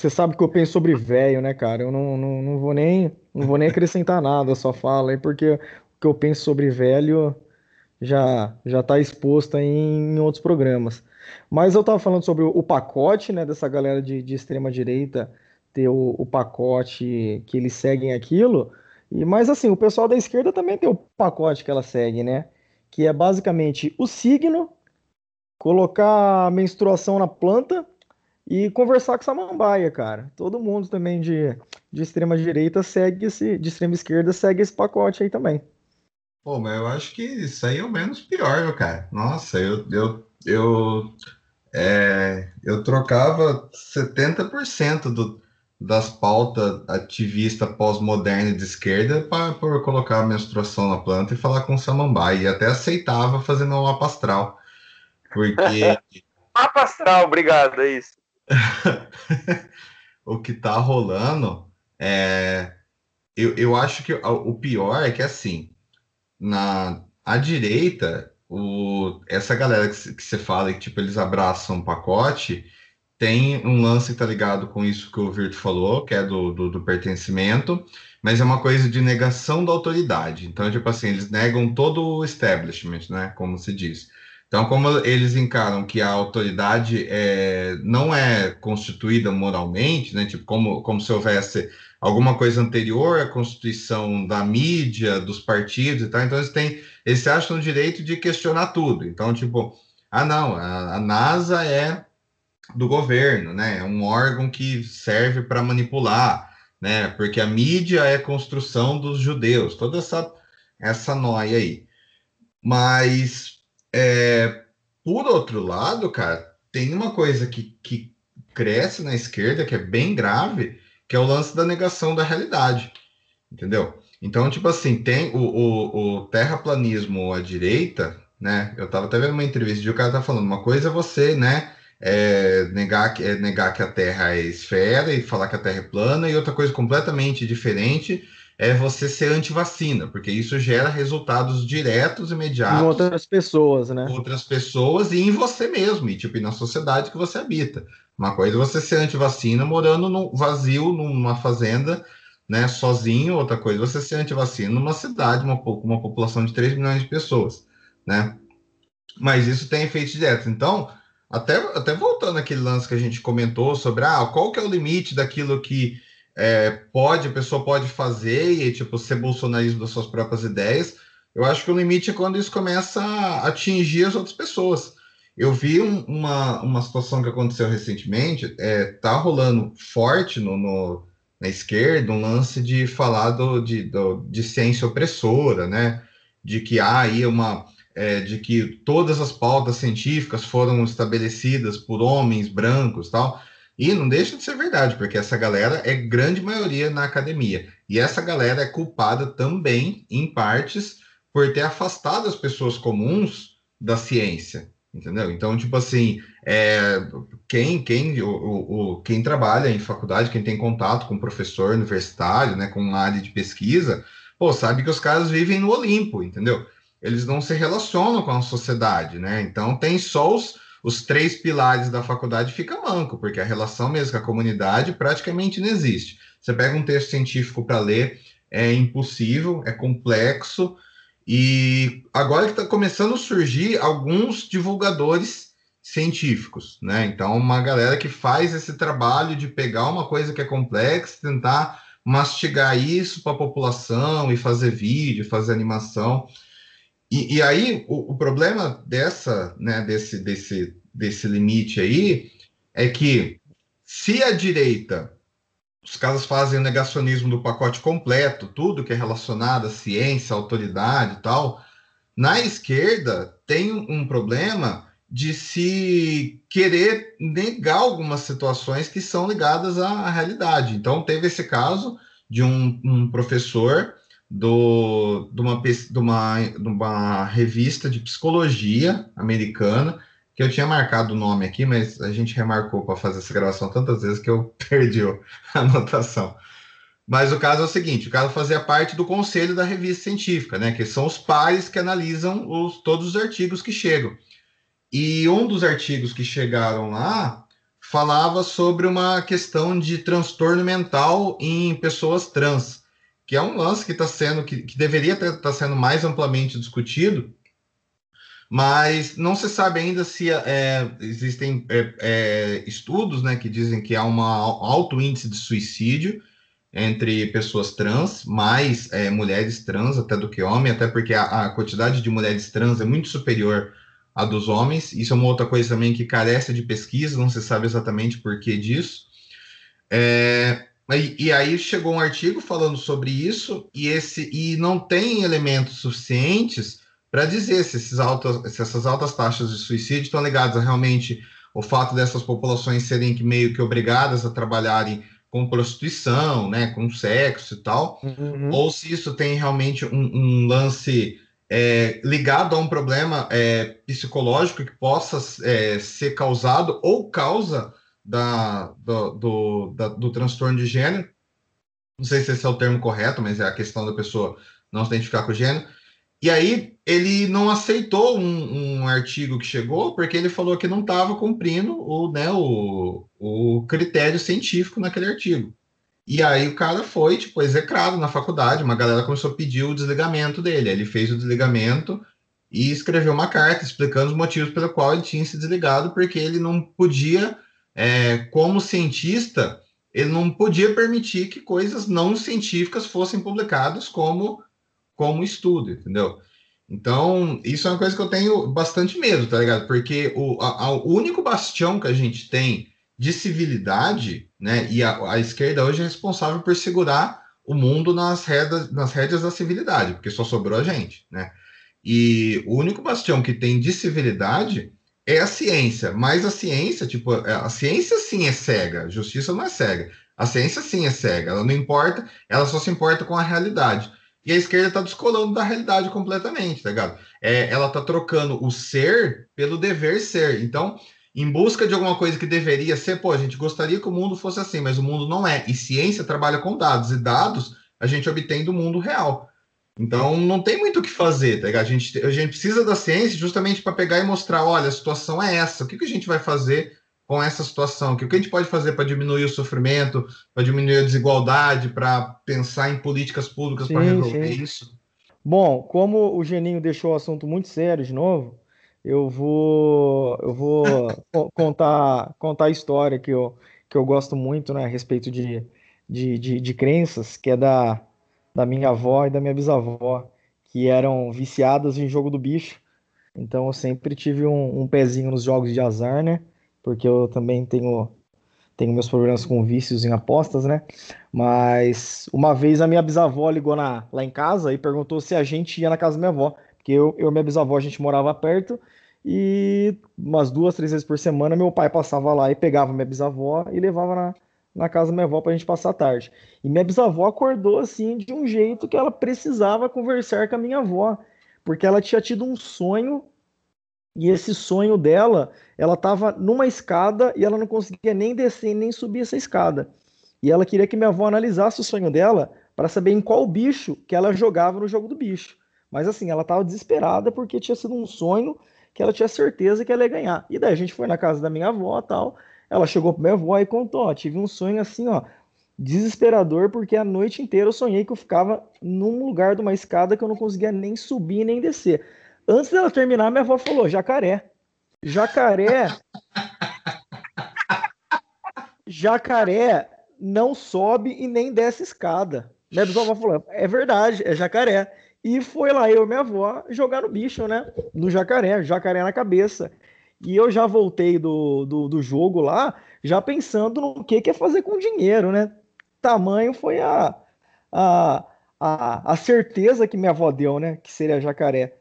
Você sabe que eu penso sobre velho, né, cara? Eu não, não, não, vou nem não vou nem acrescentar nada, só fala aí, porque o que eu penso sobre velho já já tá exposto em, em outros programas. Mas eu tava falando sobre o, o pacote, né, dessa galera de, de extrema direita ter o, o pacote que eles seguem aquilo. E, mas assim, o pessoal da esquerda também tem o pacote que ela segue, né? Que é basicamente o signo, colocar a menstruação na planta e conversar com samambaia, cara. Todo mundo também de, de extrema direita segue esse, de extrema esquerda segue esse pacote aí também. Pô, mas eu acho que isso aí é o menos pior, meu cara. Nossa, eu, eu, eu, é, eu trocava 70% do, das pautas ativista pós-moderna de esquerda para colocar a menstruação na planta e falar com o samambaia. E até aceitava fazendo um mapa astral. Porque. mapa astral, obrigado, é isso. o que tá rolando é. Eu, eu acho que o pior é que, assim, na à direita, o, essa galera que, você fala que tipo, eles abraçam um pacote tem um lance que tá ligado com isso que o Virto falou, que é do, do, do, pertencimento, mas é uma coisa de negação da autoridade. Então, tipo assim, eles negam todo o establishment, né? Como se diz. Então, como eles encaram que a autoridade é, não é constituída moralmente, né? Tipo, como, como se houvesse alguma coisa anterior à constituição da mídia, dos partidos e tal, então eles têm, eles se acham no direito de questionar tudo. Então, tipo, ah, não, a, a NASA é do governo, né? É um órgão que serve para manipular, né? Porque a mídia é construção dos judeus, toda essa essa noia aí. Mas é, por outro lado, cara, tem uma coisa que, que cresce na esquerda que é bem grave, que é o lance da negação da realidade, entendeu? Então, tipo assim, tem o, o, o terraplanismo à direita, né? Eu tava até vendo uma entrevista de o cara tá falando, uma coisa é você, né? É negar, é negar que a Terra é esfera e falar que a Terra é plana, e outra coisa completamente diferente é você ser anti-vacina, porque isso gera resultados diretos, imediatos. Em outras pessoas, né? Outras pessoas e em você mesmo, e tipo, e na sociedade que você habita. Uma coisa é você ser anti-vacina morando no vazio, numa fazenda, né, sozinho, outra coisa é você ser anti-vacina numa cidade, uma, uma população de 3 milhões de pessoas né? Mas isso tem efeitos diretos. Então, até, até voltando aquele lance que a gente comentou sobre ah, qual que é o limite daquilo que é, pode, a pessoa pode fazer e tipo ser bolsonarismo das suas próprias ideias. Eu acho que o limite é quando isso começa a atingir as outras pessoas. Eu vi um, uma, uma situação que aconteceu recentemente, é, tá rolando forte no, no na esquerda um lance de falar do, de, do, de ciência opressora, né? De que há aí uma é, de que todas as pautas científicas foram estabelecidas por homens brancos tal. E não deixa de ser verdade, porque essa galera é grande maioria na academia. E essa galera é culpada também, em partes, por ter afastado as pessoas comuns da ciência. Entendeu? Então, tipo assim, é, quem, quem, o, o, quem trabalha em faculdade, quem tem contato com professor universitário, né, com área de pesquisa, pô, sabe que os caras vivem no Olimpo, entendeu? eles não se relacionam com a sociedade, né? Então tem só os, os três pilares da faculdade fica manco, porque a relação mesmo com a comunidade praticamente não existe. Você pega um texto científico para ler, é impossível, é complexo, e agora que está começando a surgir alguns divulgadores científicos, né? Então, uma galera que faz esse trabalho de pegar uma coisa que é complexa, tentar mastigar isso para a população e fazer vídeo, fazer animação. E, e aí, o, o, problema dessa, né, desse, desse, desse limite aí é que se a direita, os caras fazem o negacionismo do pacote completo, tudo que é relacionado à ciência, à autoridade e tal, na esquerda tem um problema de se querer negar algumas situações que são ligadas à, realidade. Então, teve esse caso de um, um professor do, de, uma, de, uma, de uma revista de psicologia americana, que eu tinha marcado o nome aqui, mas a gente remarcou para fazer essa gravação tantas vezes que eu perdi a anotação. Mas o caso é o seguinte: o caso fazia parte do conselho da revista científica, né? Que são os pares que analisam os, todos os artigos que chegam. E um dos artigos que chegaram lá falava sobre uma questão de transtorno mental em pessoas trans que é um lance que está sendo, que, que deveria estar tá sendo mais amplamente discutido, mas não se sabe ainda se é, existem é, é, estudos né, que dizem que há um alto índice de suicídio entre pessoas trans, mais é, mulheres trans até do que homens, até porque a, a, quantidade de mulheres trans é muito superior à dos homens. Isso é uma outra coisa também que carece de pesquisa, não se sabe exatamente por que disso. É, e, e, aí chegou um artigo falando sobre isso e esse e não tem elementos suficientes para dizer se, esses altas, se essas altas taxas de suicídio estão ligadas a realmente o fato dessas populações serem que meio que obrigadas a trabalharem com prostituição, né, com sexo e tal, uhum. ou se isso tem realmente um, um lance é, ligado a um problema é, psicológico que possa é, ser causado ou causa da, do, do, da, do transtorno de gênero. Não sei se esse é o termo correto, mas é a questão da pessoa não se identificar com o gênero. E aí ele não aceitou um, um, artigo que chegou porque ele falou que não estava cumprindo o, né, o, o critério científico naquele artigo. E aí o cara foi, tipo, execrado na faculdade, uma galera começou a pedir o desligamento dele. Ele fez o desligamento e escreveu uma carta explicando os motivos pelo qual ele tinha se desligado, porque ele não podia é, como cientista, ele não podia permitir que coisas não científicas fossem publicadas como, como estudo, entendeu? Então, isso é uma coisa que eu tenho bastante medo, tá ligado? Porque o, a, a, o único bastião que a gente tem de civilidade, né? E a, a esquerda hoje é responsável por segurar o mundo nas rédeas, nas rédeas da civilidade, porque só sobrou a gente, né? E o único bastião que tem de civilidade é a ciência, mas a ciência, tipo, é, a ciência sim é cega, justiça não é cega. A ciência sim é cega, ela não importa, ela só se importa com a realidade. E a esquerda está descolando da realidade completamente, tá ligado? É, ela está trocando o ser pelo dever ser. Então, em busca de alguma coisa que deveria ser, pô, a gente gostaria que o mundo fosse assim, mas o mundo não é. E ciência trabalha com dados, e dados a gente obtém do mundo real. Então, não tem muito o que fazer, tá ligado? A gente, a gente precisa da ciência justamente para pegar e mostrar: olha, a situação é essa, o que, que a gente vai fazer com essa situação? O que a gente pode fazer para diminuir o sofrimento, para diminuir a desigualdade, para pensar em políticas públicas para resolver sim. isso? Bom, como o Geninho deixou o assunto muito sério de novo, eu vou, eu vou contar, contar a história que eu, que eu gosto muito né, a respeito de, de, de, de crenças, que é da, da minha avó e da minha bisavó, que eram viciadas em jogo do bicho. Então eu sempre tive um, um pezinho nos jogos de azar, né? porque eu também tenho tenho meus problemas com vícios em apostas, né? Mas uma vez a minha bisavó ligou na, lá em casa e perguntou se a gente ia na casa da minha avó, porque eu, eu e minha bisavó a gente morava perto e umas duas, três vezes por semana meu pai passava lá e pegava minha bisavó e levava na, na casa da minha avó para a gente passar a tarde. E minha bisavó acordou assim de um jeito que ela precisava conversar com a minha avó, porque ela tinha tido um sonho e esse sonho dela, ela estava numa escada e ela não conseguia nem descer nem subir essa escada. E ela queria que minha avó analisasse o sonho dela para saber em qual bicho que ela jogava no jogo do bicho. Mas assim, ela estava desesperada porque tinha sido um sonho que ela tinha certeza que ela ia ganhar. E daí a gente foi na casa da minha avó tal. Ela chegou para minha avó e contou: ó, tive um sonho assim, ó, desesperador, porque a noite inteira eu sonhei que eu ficava num lugar de uma escada que eu não conseguia nem subir nem descer. Antes dela terminar, minha avó falou: jacaré. Jacaré. jacaré não sobe e nem desce escada. Minha avó falou: é verdade, é jacaré. E foi lá eu e minha avó jogar no bicho, né? No jacaré, jacaré na cabeça. E eu já voltei do, do, do jogo lá, já pensando no que, que é fazer com dinheiro, né? Tamanho foi a, a, a, a certeza que minha avó deu, né? Que seria jacaré.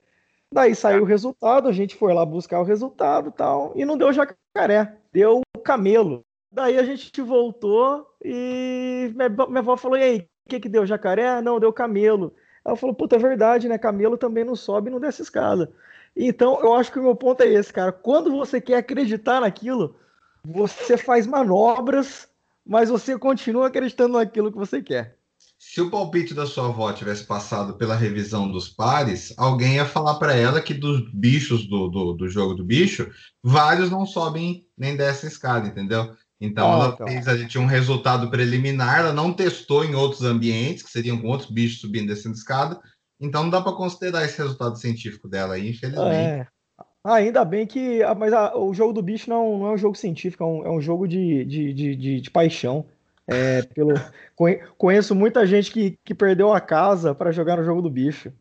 Daí saiu o resultado, a gente foi lá buscar o resultado tal, e não deu jacaré, deu camelo. Daí a gente voltou e minha, minha avó falou: e aí, o que, que deu jacaré? Não, deu camelo. Ela falou: puta, é verdade, né? Camelo também não sobe e não desce escada. Então eu acho que o meu ponto é esse, cara. Quando você quer acreditar naquilo, você faz manobras, mas você continua acreditando naquilo que você quer. Se o palpite da sua avó tivesse passado pela revisão dos pares, alguém ia falar para ela que dos bichos do, do, do, jogo do bicho, vários não sobem nem dessa escada, entendeu? Então ah, ela então. fez, a gente um resultado preliminar, ela não testou em outros ambientes, que seriam com outros bichos subindo e descendo escada, então não dá para considerar esse resultado científico dela aí, infelizmente. É. Ah, ainda bem que. Ah, mas a, o jogo do bicho não, não é um jogo científico, é um, é um jogo de, de, de, de, de paixão. É, pelo, conheço muita gente que, que perdeu a casa para jogar no jogo do bicho.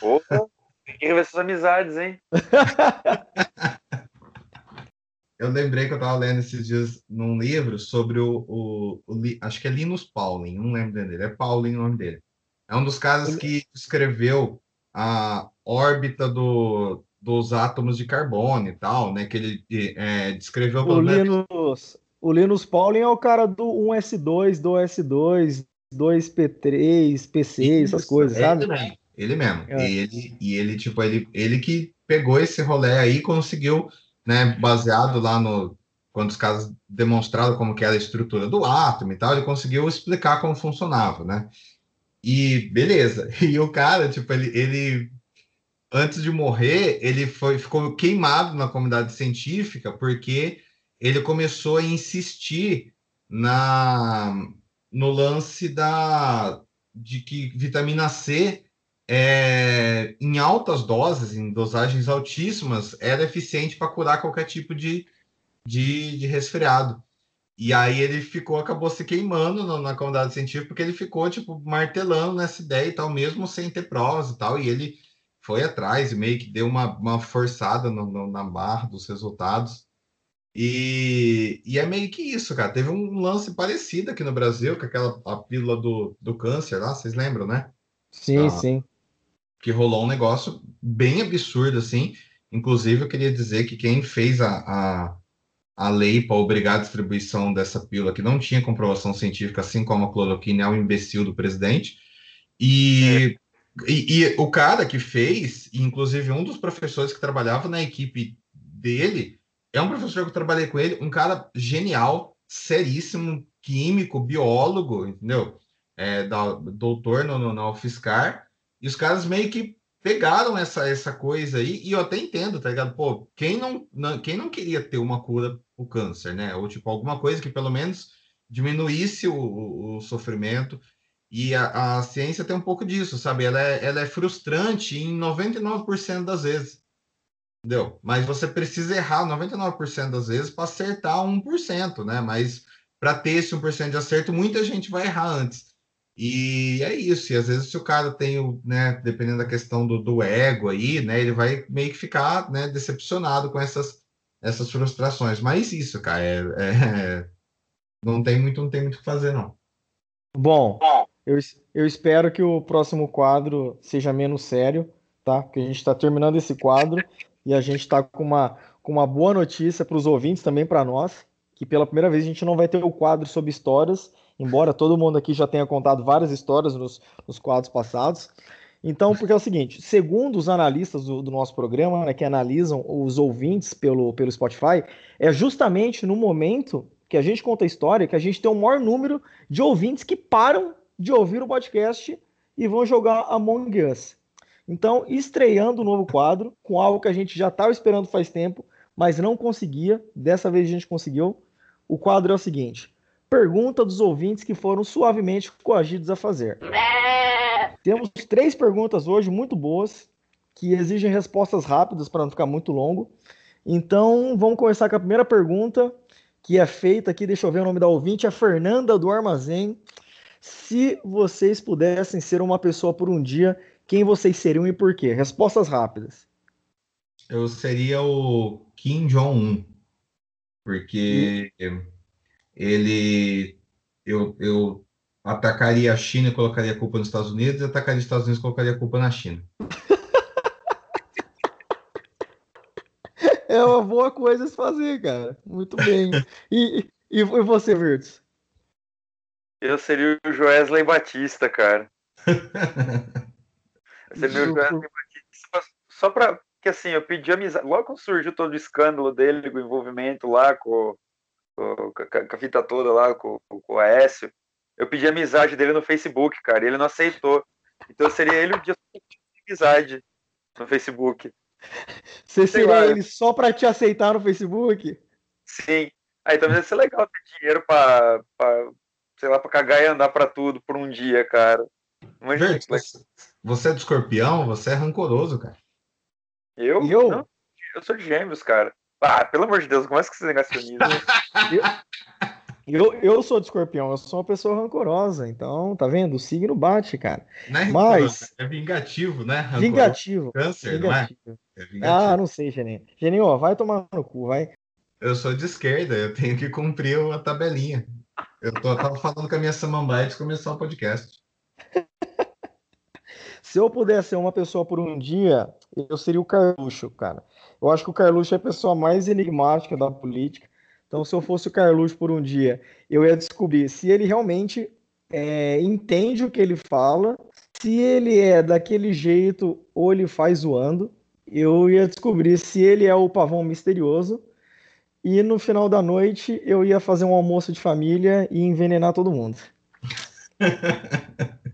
Opa, tem que rever suas amizades, hein? eu lembrei que eu estava lendo esses dias num livro sobre o, o, o, acho que é Linus Pauling, não lembro dele, é Pauling o nome dele. É um dos caras que escreveu a órbita do, dos átomos de carbono e tal, né? Que ele é, descreveu o Linus, o Linus Pauling é o cara do 1S2, 2S2, 2P3, PC, Isso, essas coisas, ele sabe? Mesmo, ele mesmo. É. E ele, e ele, tipo, ele, ele que pegou esse rolê aí e conseguiu, né, baseado lá no. Quando os caras demonstraram como que era a estrutura do átomo e tal, ele conseguiu explicar como funcionava, né? E beleza. E o cara, tipo, ele, ele antes de morrer, ele foi, ficou queimado na comunidade científica porque ele começou a insistir na no lance da de que vitamina C é, em altas doses, em dosagens altíssimas, era eficiente para curar qualquer tipo de, de, de, resfriado. E aí ele ficou, acabou se queimando no, na comunidade científica, porque ele ficou, tipo, martelando nessa ideia e tal, mesmo sem ter provas e tal, e ele foi atrás e meio que deu uma, uma forçada no, no, na barra dos resultados. E, e é meio que isso, cara. Teve um lance parecido aqui no Brasil, com aquela a pílula do, do câncer lá, vocês lembram, né? Sim, ah, sim. Que rolou um negócio bem absurdo, assim. Inclusive, eu queria dizer que quem fez a, a, a lei para obrigar a distribuição dessa pílula, que não tinha comprovação científica, assim como a cloroquina, é um imbecil do presidente. E, e, e o cara que fez, inclusive um dos professores que trabalhava na equipe dele, é um professor que eu trabalhei com ele, um cara genial, seríssimo, químico, biólogo, entendeu? É, da, doutor no, no, na UFSCar, e os caras meio que pegaram essa, essa coisa aí, e eu até entendo, tá ligado? Pô, quem não, não, quem não queria ter uma cura o câncer, né? Ou tipo, alguma coisa que pelo menos diminuísse o, o, sofrimento. E a, a, ciência tem um pouco disso, sabe? Ela é, ela é frustrante em 99% das vezes. Entendeu? Mas você precisa errar 99% das vezes para acertar 1%, né? Mas para ter esse 1% de acerto, muita gente vai errar antes. E é isso. E às vezes, se o cara tem o, né, dependendo da questão do, do ego aí, né, ele vai meio que ficar, né, decepcionado com essas, essas frustrações. Mas isso, cara, é, é, não tem muito, não tem muito o que fazer, não. Bom, eu, eu espero que o próximo quadro seja menos sério, tá? Porque a gente está terminando esse quadro e a gente está com uma, com uma boa notícia para os ouvintes, também para nós, que pela primeira vez a gente não vai ter o quadro sobre histórias, embora todo mundo aqui já tenha contado várias histórias nos, nos quadros passados. Então, porque é o seguinte, segundo os analistas do, do nosso programa, né, que analisam os ouvintes pelo, pelo Spotify, é justamente no momento que a gente conta a história que a gente tem o maior número de ouvintes que param de ouvir o podcast e vão jogar Among Us. Então, estreando o um novo quadro, com algo que a gente já estava esperando faz tempo, mas não conseguia, dessa vez a gente conseguiu. O quadro é o seguinte: pergunta dos ouvintes que foram suavemente coagidos a fazer. Temos três perguntas hoje muito boas, que exigem respostas rápidas para não ficar muito longo. Então, vamos começar com a primeira pergunta, que é feita aqui, deixa eu ver o nome da ouvinte, é Fernanda do Armazém. Se vocês pudessem ser uma pessoa por um dia, quem vocês seriam e por quê? Respostas rápidas. Eu seria o Kim Jong-un, porque e... ele. Eu, eu atacaria a China e colocaria a culpa nos Estados Unidos, e atacaria os Estados Unidos e colocaria a culpa na China. É uma boa coisa se fazer, cara. Muito bem. E, e, e você, Virtus? Eu seria o Joesley Batista, cara. Você meu só para que assim, eu pedi amizade. Logo quando surgiu todo o escândalo dele, com o envolvimento lá com, com, com a fita toda lá, com, com o Aécio, eu pedi amizade dele no Facebook, cara, e ele não aceitou. Então seria ele o dia de amizade no Facebook. Você Sei seria lá. ele só para te aceitar no Facebook? Sim. Aí também deve ser legal ter dinheiro pra, pra sei lá, pra cagar e andar pra tudo por um dia, cara. Imagina, você é do escorpião, você é rancoroso, cara. Eu? Eu? Não, eu sou de gêmeos, cara. Ah, pelo amor de Deus, como é que você é negacionismo? eu, eu sou de escorpião, eu sou uma pessoa rancorosa, então, tá vendo? O signo bate, cara. Não é Mas... É vingativo, né? Rancoroso. Vingativo. Câncer, vingativo. não é? é vingativo. Ah, não sei, Geninho. Geninho, vai tomar no cu, vai. Eu sou de esquerda, eu tenho que cumprir a tabelinha. Eu tô, tava falando com a minha samambaia de começar o podcast. Se eu pudesse ser uma pessoa por um dia, eu seria o Carluxo, cara. Eu acho que o Carluxo é a pessoa mais enigmática da política. Então, se eu fosse o Carluxo por um dia, eu ia descobrir se ele realmente é, entende o que ele fala, se ele é daquele jeito ou ele faz zoando. Eu ia descobrir se ele é o pavão misterioso. E no final da noite, eu ia fazer um almoço de família e envenenar todo mundo.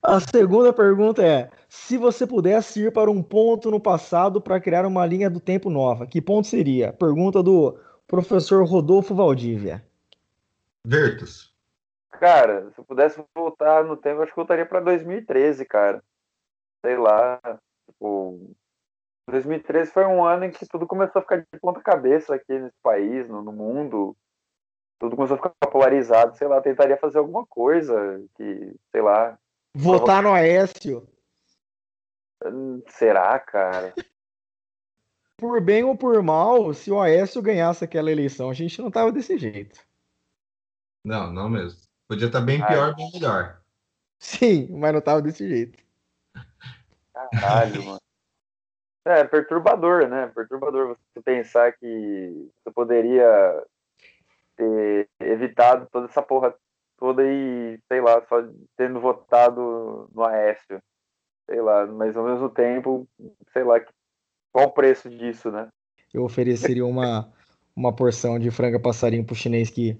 A segunda pergunta é: se você pudesse ir para um ponto no passado para criar uma linha do tempo nova, que ponto seria? Pergunta do professor Rodolfo Valdívia. Vertus. Cara, se eu pudesse voltar no tempo, acho que voltaria para 2013, cara. Sei lá. Tipo, 2013 foi um ano em que tudo começou a ficar de ponta cabeça aqui nesse país, no, no mundo. Tudo começou a ficar polarizado. Sei lá, tentaria fazer alguma coisa que, sei lá, Votar no Aécio. Será, cara? Por bem ou por mal, se o Aécio ganhasse aquela eleição, a gente não tava desse jeito. Não, não mesmo. Podia estar tá bem pior, bem melhor. Sim, mas não tava desse jeito. Caralho, mano. É, perturbador, né? Perturbador você pensar que você poderia ter evitado toda essa porra toda e, sei lá, só tendo votado no Aécio. Sei lá, mas ao mesmo tempo, sei lá, qual o preço disso, né? Eu ofereceria uma, uma porção de franga passarinho pro chinês que,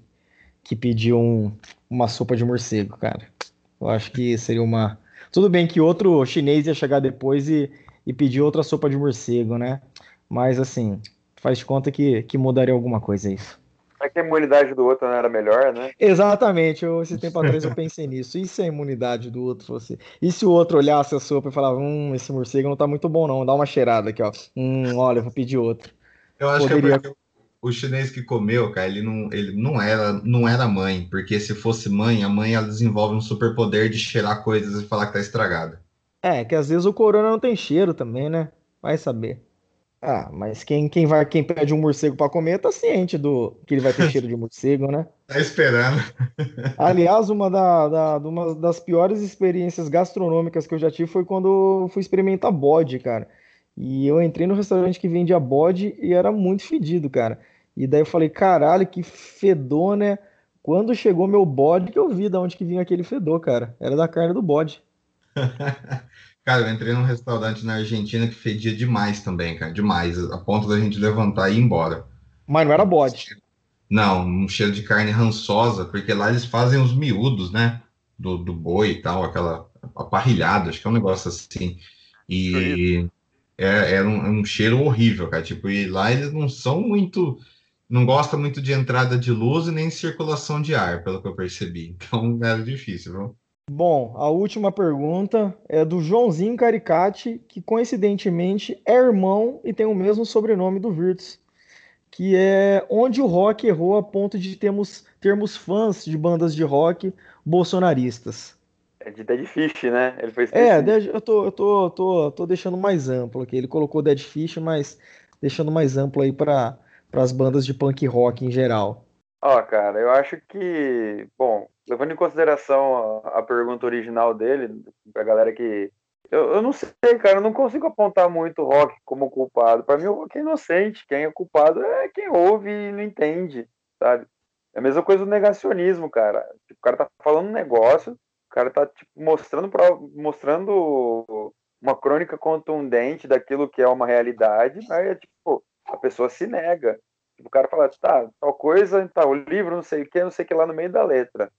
que pediu um, uma sopa de morcego, cara. Eu acho que seria uma. Tudo bem que outro chinês ia chegar depois e, e pedir outra sopa de morcego, né? Mas assim, faz de conta que, que mudaria alguma coisa isso. É que a imunidade do outro não era melhor, né? Exatamente, eu, esse tempo atrás eu pensei nisso. E se a imunidade do outro fosse. E se o outro olhasse a sopa e falava, hum, esse morcego não tá muito bom, não. Dá uma cheirada aqui, ó. Hum, olha, eu vou pedir outro. Eu acho Poderia... que é porque o chinês que comeu, cara, ele não, ele não era, não era mãe, porque se fosse mãe, a mãe ela desenvolve um superpoder de cheirar coisas e falar que tá estragada. É, que às vezes o corona não tem cheiro também, né? Vai saber. Ah, mas quem, quem vai, quem pede um morcego para comer tá ciente do que ele vai ter cheiro de morcego, né? Tá esperando. Aliás, uma, da, da, uma das piores experiências gastronômicas que eu já tive foi quando fui experimentar bode, cara. E eu entrei no restaurante que vendia bode e era muito fedido, cara. E daí eu falei, caralho, que fedor, né? Quando chegou meu bode, que eu vi de onde que vinha aquele fedor, cara. Era da carne do bode. cara, eu entrei num restaurante na Argentina que fedia demais também, cara. Demais. A ponto da gente levantar e ir embora. Mas não era bode. Não, um cheiro de carne rançosa, porque lá eles fazem os miúdos, né? Do, do boi e tal, aquela aparrilhada, acho que é um negócio assim. E é, era um, um, cheiro horrível, cara. Tipo, e lá eles não são muito. Não gosta muito de entrada de luz e nem circulação de ar, pelo que eu percebi. Então era difícil, viu? Bom, a última pergunta é do Joãozinho Caricati, que coincidentemente é irmão e tem o mesmo sobrenome do Virtus, que é onde o rock errou a ponto de termos, termos fãs de bandas de rock bolsonaristas. É de Dead Fish, né? Ele foi É, eu tô, eu tô, tô, tô deixando mais amplo aqui. Ele colocou Dead Fish, mas deixando mais amplo aí para as bandas de punk rock em geral. Ó, cara, eu acho que, bom, levando em consideração a, a pergunta original dele, pra galera que. Eu, eu não sei, cara, eu não consigo apontar muito o rock como culpado. Para mim, o rock é inocente. Quem é culpado é quem ouve e não entende, sabe? É a mesma coisa do negacionismo, cara. O cara tá falando um negócio, cara tá tipo, mostrando, mostrando uma crônica contundente daquilo que é uma realidade, mas é tipo, a pessoa se nega. Tipo, o cara fala, tá, tal coisa, tá, o livro, não sei o que, não sei o que lá no meio da letra.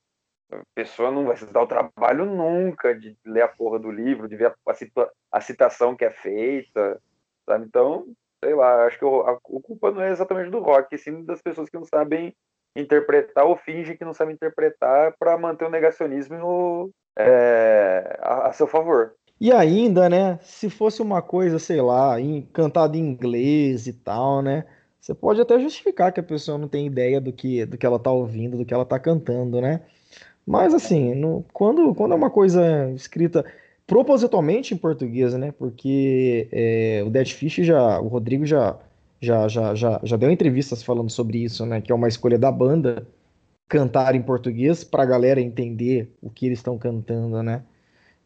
A pessoa não vai se dar o trabalho nunca de ler a porra do livro, de ver a, a, a citação que é feita, sabe? Então, sei lá, acho que o, a, o culpa não é exatamente do rock, sim das pessoas que não sabem interpretar ou finge que não sabe interpretar para manter o negacionismo é, a, a, seu favor. E ainda, né, se fosse uma coisa, sei lá, cantada em inglês e tal, né, você pode até justificar que a pessoa não tem ideia do que, do que ela tá ouvindo, do que ela tá cantando, né? Mas assim, no, quando, quando é uma coisa escrita propositalmente em português, né? Porque é, o Dead Fish já, o Rodrigo já já, já, já, já deu entrevistas falando sobre isso, né? Que é uma escolha da banda cantar em português para a galera entender o que eles estão cantando, né?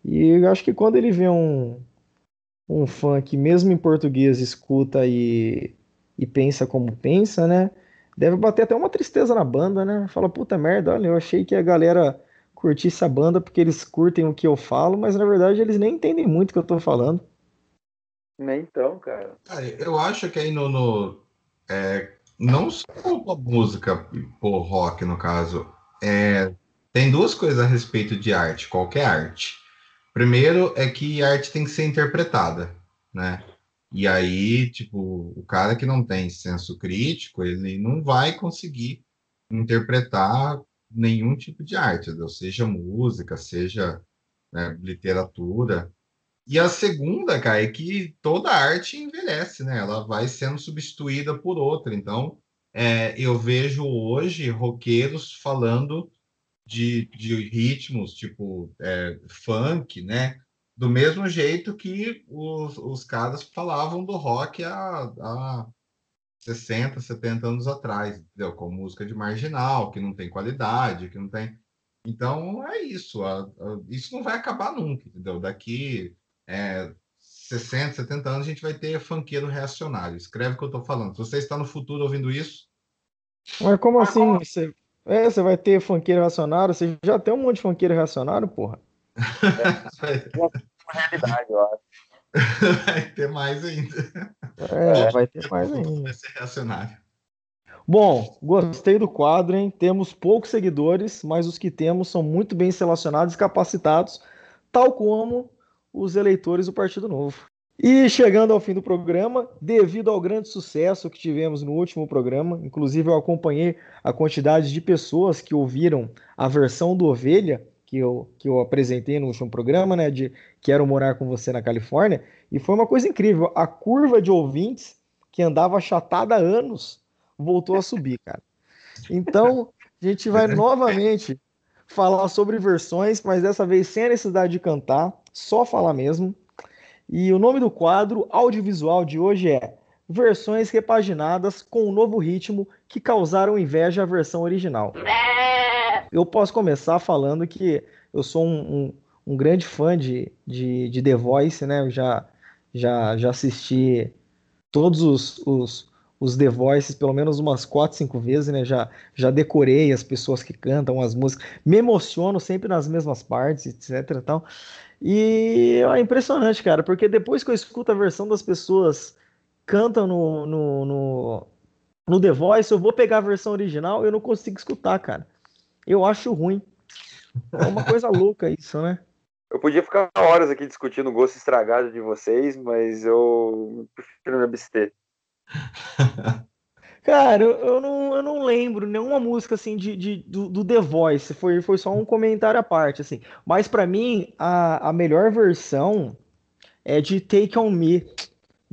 E eu acho que quando ele vê um, um fã que mesmo em português escuta e, e pensa como pensa, né? Deve bater até uma tristeza na banda, né? Fala, puta merda, olha, eu achei que a galera curtisse a banda porque eles curtem o que eu falo, mas na verdade eles nem entendem muito o que eu tô falando. Nem então, cara. eu acho que aí no. no é, não só a música, por rock, no caso. É, tem duas coisas a respeito de arte, qualquer arte. Primeiro é que a arte tem que ser interpretada, né? E aí, tipo, o cara que não tem senso crítico, ele não vai conseguir interpretar nenhum tipo de arte, seja música, seja né, literatura. E a segunda, cara, é que toda arte envelhece, né? Ela vai sendo substituída por outra. Então, é, eu vejo hoje roqueiros falando de, de ritmos tipo é, funk, né? Do mesmo jeito que os, os caras falavam do rock há, há 60, 70 anos atrás, entendeu? Com música de marginal, que não tem qualidade, que não tem. Então é isso. A, a, isso não vai acabar nunca, entendeu? Daqui é, 60, 70 anos a gente vai ter funkeiro reacionário. Escreve o que eu estou falando. Se você está no futuro ouvindo isso. Mas como assim? Como... Você, é, você vai ter funkeiro reacionário? Você já tem um monte de funkeiro reacionário, porra? É, realidade, eu acho. Vai ter mais ainda. É, vai ter mais ainda. Vai ser reacionário. Bom, gostei do quadro, hein? Temos poucos seguidores, mas os que temos são muito bem selecionados e capacitados, tal como os eleitores do Partido Novo. E chegando ao fim do programa, devido ao grande sucesso que tivemos no último programa, inclusive eu acompanhei a quantidade de pessoas que ouviram a versão do Ovelha, que eu, que eu apresentei no último programa, né, de Quero Morar com Você na Califórnia, e foi uma coisa incrível. A curva de ouvintes, que andava achatada há anos, voltou a subir, cara. Então, a gente vai novamente falar sobre versões, mas dessa vez sem a necessidade de cantar, só falar mesmo. E o nome do quadro audiovisual de hoje é Versões repaginadas com um novo ritmo que causaram inveja à versão original. Eu posso começar falando que eu sou um, um, um grande fã de, de, de, The Voice, né? Eu já, já, já assisti todos os, os, os The Voices pelo menos umas 4, 5 vezes, né? Já, já decorei as pessoas que cantam as músicas, me emociono sempre nas mesmas partes, etc. Tal. E é impressionante, cara, porque depois que eu escuto a versão das pessoas cantam no, no, no, no The Voice, eu vou pegar a versão original e eu não consigo escutar, cara. Eu acho ruim. É uma coisa louca isso, né? Eu podia ficar horas aqui discutindo o gosto estragado de vocês, mas eu prefiro me abster. Cara, eu, eu, não, eu não lembro nenhuma música assim de, de do, do, The Voice. Foi, foi só um comentário à parte, assim. Mas para mim, a, a melhor versão é de Take On Me.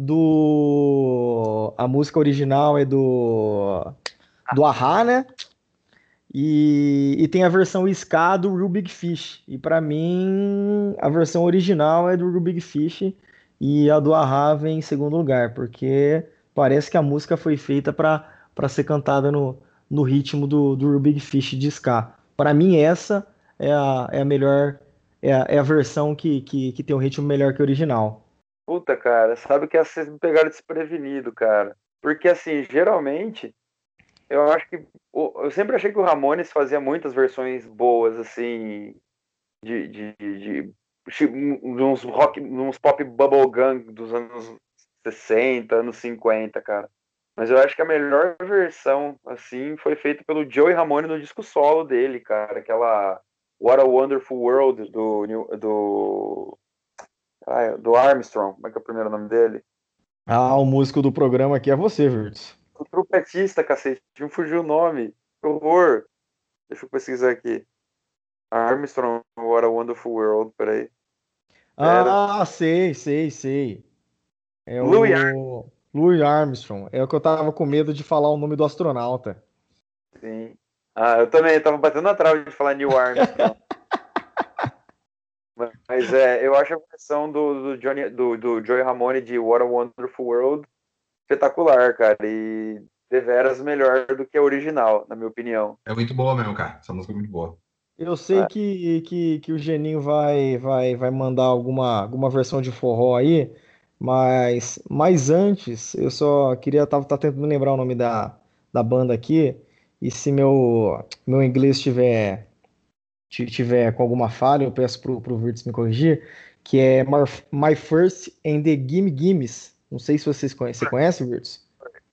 Do. A música original é do. Do Ahá, né? E, e tem a versão ska do Real Big Fish. E para mim, a versão original é do Real Big Fish. E a do Ahá vem em segundo lugar, porque parece que a música foi feita para ser cantada no, no ritmo do, do Big Fish de ska. Para mim, essa é a, é a melhor, é a, é a versão que, que, que tem um ritmo melhor que o original. Puta, cara, sabe que vocês me pegaram desprevenido, cara. Porque, assim, geralmente, eu acho que. Eu sempre achei que o Ramones fazia muitas versões boas, assim, de, de, de, de uns rock, uns pop bubblegum dos anos 60, anos 50, cara. Mas eu acho que a melhor versão, assim, foi feita pelo Joey Ramone no disco solo dele, cara. Aquela What a Wonderful World do. do, do Armstrong. Como é que é o primeiro nome dele? Ah, o músico do programa aqui é você, Virtus. O trompetista, cacete. Não fugiu o nome. Que horror. Deixa eu pesquisar aqui. Armstrong, What a Wonderful World. Peraí. Ah, sei, sei, sei. É Louis, o... Armstrong. Louis Armstrong. É o que eu tava com medo de falar o nome do astronauta. Sim. Ah, eu também tava batendo na trave de falar Neil Armstrong. Mas é, eu acho a versão do, do, Johnny, do, do Joey Ramone de What a Wonderful World espetacular, cara. E deveras melhor do que a original, na minha opinião. É muito boa mesmo, cara. Essa música é muito boa. Eu sei é. que, que, que o Geninho vai, vai, vai mandar alguma, alguma versão de forró aí. Mas, mas antes, eu só queria tava, tá tentando lembrar o nome da, da banda aqui. E se meu, meu inglês tiver, tiver com alguma falha, eu peço pro, pro Virtus me corrigir. Que é My First and the Gimme Gimmes. Não sei se vocês conhecem. Você conhece, Virtus?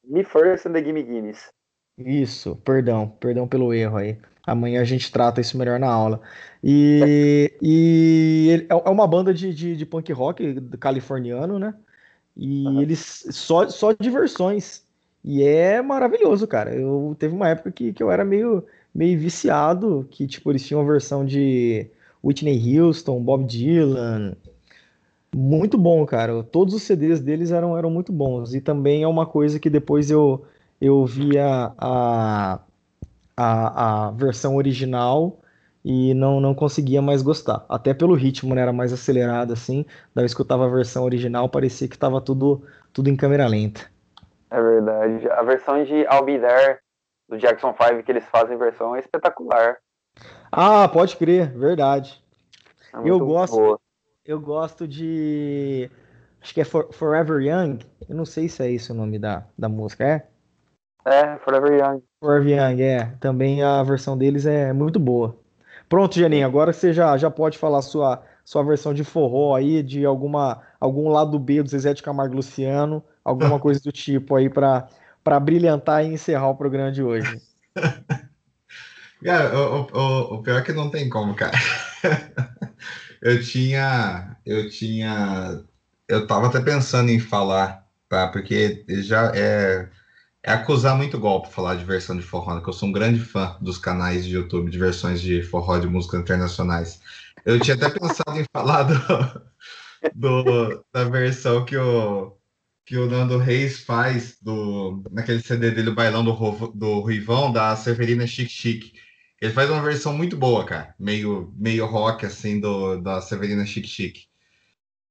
Me First and the Gimme Gimmes. Isso, perdão, perdão pelo erro aí. Amanhã a gente trata isso melhor na aula. E, e é, é uma banda de, de, de punk rock californiano, né? E uhum. eles só, só diversões. E é maravilhoso, cara. Eu teve uma época que, que eu era meio, meio viciado, que tipo, eles tinham a versão de Whitney Houston, Bob Dylan. Muito bom, cara. Todos os CDs deles eram, eram muito bons. E também é uma coisa que depois eu, eu via a, a, a versão original e não, não conseguia mais gostar. Até pelo ritmo, né? Era mais acelerado assim. Daí eu escutava a versão original, parecia que estava tudo, tudo em câmera lenta. É verdade. A versão de I'll Be There do Jackson 5 que eles fazem versão é espetacular. Ah, pode crer, verdade. É eu gosto, boa. Eu gosto de acho que é For- Forever Young. Eu não sei se é esse o nome da, da música, é? É, Forever Young. Forever Young, é. Também a versão deles é muito boa. Pronto, Janinho, agora você já, já pode falar sua sua versão de forró aí, de alguma algum lado B do Zezé de Camargo Luciano, alguma coisa do tipo aí para para brilhantar e encerrar o programa de hoje. Cara, o, o- o- o pior é que não tem como, cara. Eu tinha, eu tinha, eu tava até pensando em falar, tá? Porque já é, é acusar muito golpe falar de versão de forró, né? Que eu sou um grande fã dos canais de YouTube de versões de forró de músicas internacionais. Eu tinha até pensado em falar do, do- da versão que o, que o Nando Reis faz do, naquele CD dele, o Bailão do, do Ruivão, da Severina Chic Chic. Ele faz uma versão muito boa, cara. Meio, meio rock, assim, do, da Severina Chic Chic.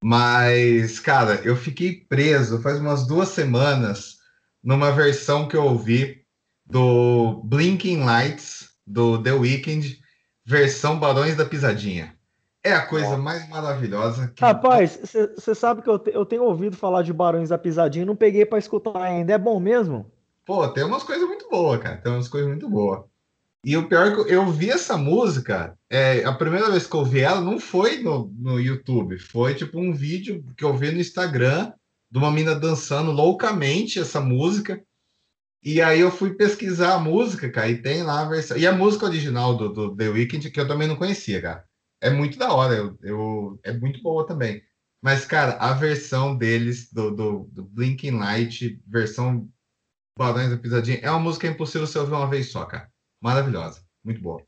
Mas, cara, eu fiquei preso faz umas duas semanas numa versão que eu ouvi do Blinking Lights, do The Weeknd, versão Barões da Pisadinha. É a coisa mais maravilhosa que. Rapaz, você sabe que eu, te- eu tenho ouvido falar de Barões da Pisadinha, e não peguei para escutar ainda. É bom mesmo? Pô, tem umas coisas muito boas, cara. Tem umas coisas muito boas. E o pior é que eu- vi essa música, é, a primeira vez que eu vi ela não foi no, no YouTube, foi tipo um vídeo que eu vi no Instagram de uma mina dançando loucamente essa música. E aí eu fui pesquisar a música, cara, e tem lá a versão. E a música original do, do The Weeknd, que eu também não conhecia, cara. É muito da hora, eu, eu- é muito boa também. Mas, cara, a versão deles, do, do, do Blinking Light, versão Barões da Pisadinha, é uma música impossível você ouvir uma vez só, cara. Maravilhosa, muito boa.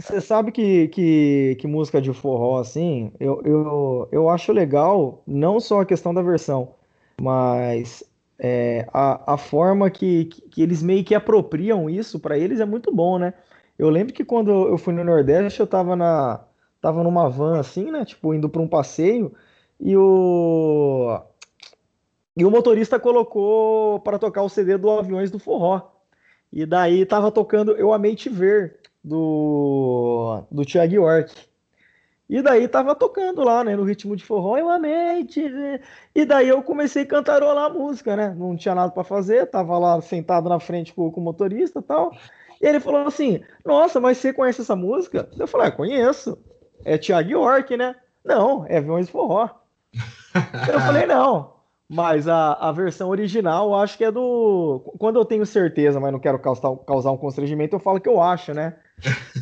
Você sabe que, que, que música de forró, assim, eu, eu, eu acho legal, não só a questão da versão, mas é, a, a forma que, que, eles meio que apropriam isso para eles é muito bom, né? Eu lembro que quando eu fui no Nordeste, eu tava na, tava numa van assim, né? Tipo, indo para um passeio, e o, e o motorista colocou para tocar o CD do Aviões do Forró. E daí tava tocando Eu Amei Te Ver, do, do Thiago York. E daí tava tocando lá, né, no ritmo de forró, Eu Amei Te Ver. E daí eu comecei a cantarolar a música, né? Não tinha nada para fazer, tava lá sentado na frente com, com o motorista e tal. E ele falou assim: Nossa, mas você conhece essa música? Eu falei: ah, Conheço. É Thiago York, né? Não, é Aviões Forró. Eu falei: Não. Mas a, a versão original, eu acho que é do. Quando eu tenho certeza, mas não quero causar, causar um constrangimento, eu falo que eu acho, né?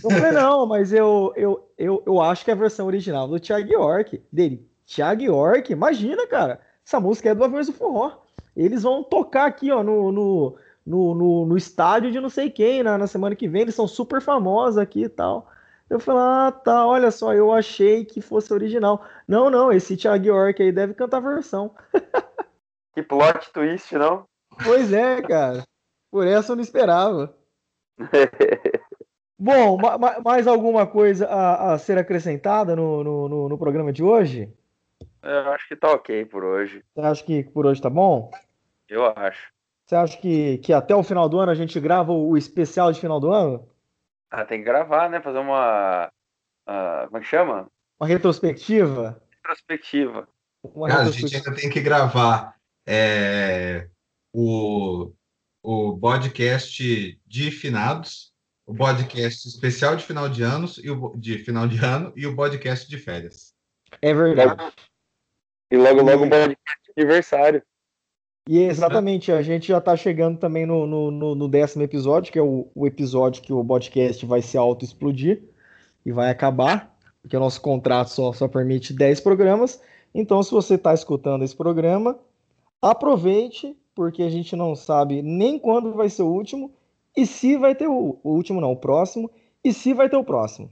Eu falei, não, mas eu, eu, eu, eu acho que é a versão original do Thiago York. Dele, Thiago York? Imagina, cara. Essa música é do Aviões do Forró. Eles vão tocar aqui, ó, no, no, no, no, no estádio de não sei quem, na, na semana que vem. Eles são super famosos aqui e tal. Eu falei, ah, tá, olha só, eu achei que fosse original. Não, não, esse Thiago York aí deve cantar a versão. Que plot twist, não? Pois é, cara. Por essa eu não esperava. Bom, ma- ma- mais alguma coisa a, a ser acrescentada no, no, no- no programa de hoje? Eu acho que tá ok por hoje. Você acha que por hoje tá bom? Eu acho. Você acha que, que até o final do ano a gente grava o especial de final do ano? Ah, tem que gravar, né? Fazer uma. ah, como é que chama? Uma retrospectiva? Retrospectiva. Uma Cara, a gente retrospectiva. ainda tem que gravar é, o, o podcast de finados, o podcast especial de final de anos e o de final de ano e o podcast de férias. É verdade. E logo, logo um podcast de aniversário. E exatamente, a gente já tá chegando também no, no, no- no décimo episódio, que é o, o episódio que o podcast vai se auto-explodir e vai acabar, porque o nosso contrato só, só permite 10 programas. Então, se você está escutando esse programa, aproveite, porque a gente não sabe nem quando vai ser o último, e se vai ter o, o último, não, o próximo, e se vai ter o próximo.